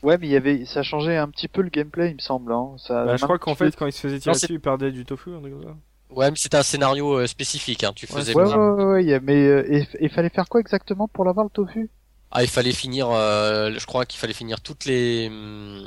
Ouais, mais il y avait, ça changeait un petit peu le gameplay, il me semble. Hein. Ça, Bah, je crois qu'en fait, quand il se faisait tirer Non, dessus, il perdait du tofu. Ouais, mais c'était un scénario euh, spécifique, hein. Tu Ouais, faisais Ouais, pas- ouais, ouais, ouais, a- mais euh, et il fallait faire quoi exactement pour l'avoir le tofu? Ah, il fallait finir. euh, je crois qu'il fallait finir toutes les. hum,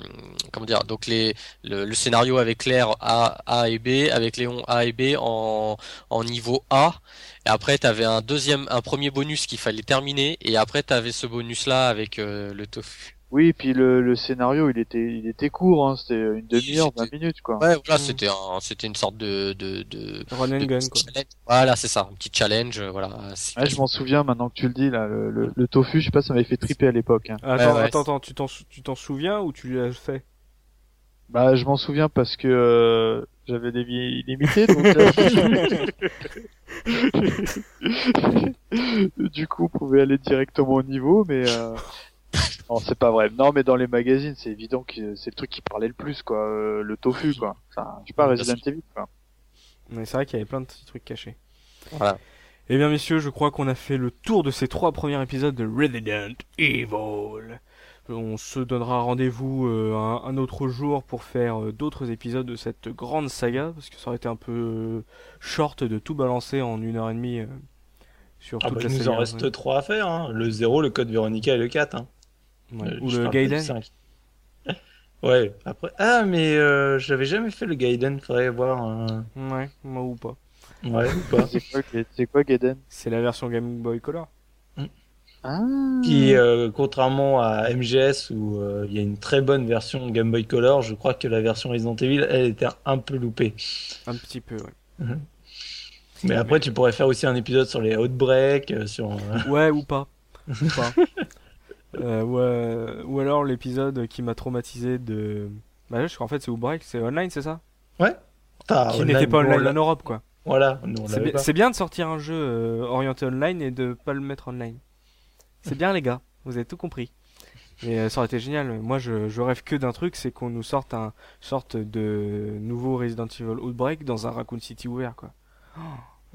comment dire Donc les le, le scénario avec Claire A, A et B, avec Léon A et B en en niveau A. Et après, t'avais un deuxième, un premier bonus qu'il fallait terminer. Et après, t'avais ce bonus-là avec euh, le tofu. Oui, puis le, le scénario, il était, il était court, hein. c'était une demi-heure, c'était- 20 minutes, quoi. Ouais, voilà, Mm. c'était un, c'était une sorte de de de, Run and de gun, quoi. challenge. Voilà, c'est ça, un petit challenge. euh, Voilà. Ouais, je m'en souviens maintenant que tu le dis, là, le, le, le tofu, je sais pas, ça m'avait fait triper à l'époque. Hein. Attends, ouais, attends, attends, tu t'en, tu t'en souviens ou tu l'as fait? Bah, je m'en souviens parce que euh, j'avais des vies illimitées, donc euh, du coup, on pouvait aller directement au niveau, mais euh... non, c'est pas vrai. Non, mais dans les magazines, c'est évident que c'est le truc qui parlait le plus, quoi, euh, le tofu, quoi. Enfin, je sais pas, Resident Evil, quoi. Mais c'est vrai qu'il y avait plein de petits trucs cachés. Voilà. Eh bien, messieurs, je crois qu'on a fait le tour de ces trois premiers épisodes de Resident Evil. On se donnera rendez-vous euh, un, un autre jour pour faire euh, d'autres épisodes de cette grande saga, parce que ça aurait été un peu euh, short de tout balancer en une heure et demie euh, sur Ah toute bah, la il nous en reste trois à faire. Hein. Le 0, le code Véronica et le 4. Hein. Ouais. Euh, Ou le Gaiden. 5. Ouais, après. Ah, mais euh, j'avais jamais fait le Gaiden, faudrait voir. un- Ouais, moi ou pas. Ouais, ou pas. C'est quoi, Gaiden? C'est la version Game Boy Color. Ah, Qui, euh, contrairement à MGS où euh, il y a une très bonne version Game Boy Color, je crois que la version Resident Evil, elle était un peu loupée. Un petit peu, ouais. Mais après, tu pourrais faire aussi un épisode sur les Outbreak, euh, sur. euh, Ouais, ou pas. Ou pas. Euh, ou, euh, ou alors l'épisode qui m'a traumatisé de. Bah, je crois en fait c'est Outbreak, c'est online, c'est ça? Ah, Qui n'était pas online en Europe, quoi. Voilà, C'est bien, pas. c'est bien de sortir un jeu euh, orienté online et de pas le mettre online. C'est bien, les gars. Vous avez tout compris. Mais euh, ça aurait été génial. Moi, je, je rêve que d'un truc, c'est qu'on nous sorte un sorte de nouveau Resident Evil Outbreak dans un Raccoon City ouvert, quoi. Oh,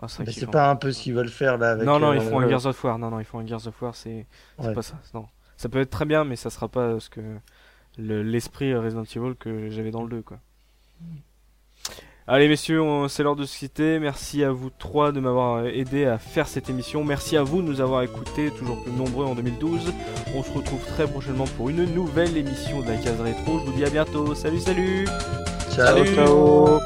ah, Mais c'est pas un peu ce qu'ils veulent faire là avec non, non, euh, ils font un le- Gears of War. Non, non, ils font un Gears of War. C'est c'est Ouais. pas ça. Non, ça peut être très bien, mais ça sera pas ce que le- l'esprit Resident Evil que j'avais dans le 2, quoi. Allez messieurs, c'est l'heure de se quitter. Merci à vous trois de m'avoir aidé à faire cette émission. Merci à vous de nous avoir écoutés, toujours plus nombreux en 2012. On se retrouve très prochainement pour une nouvelle émission de la case rétro. Je vous dis à bientôt. Salut, salut Ciao. ciao.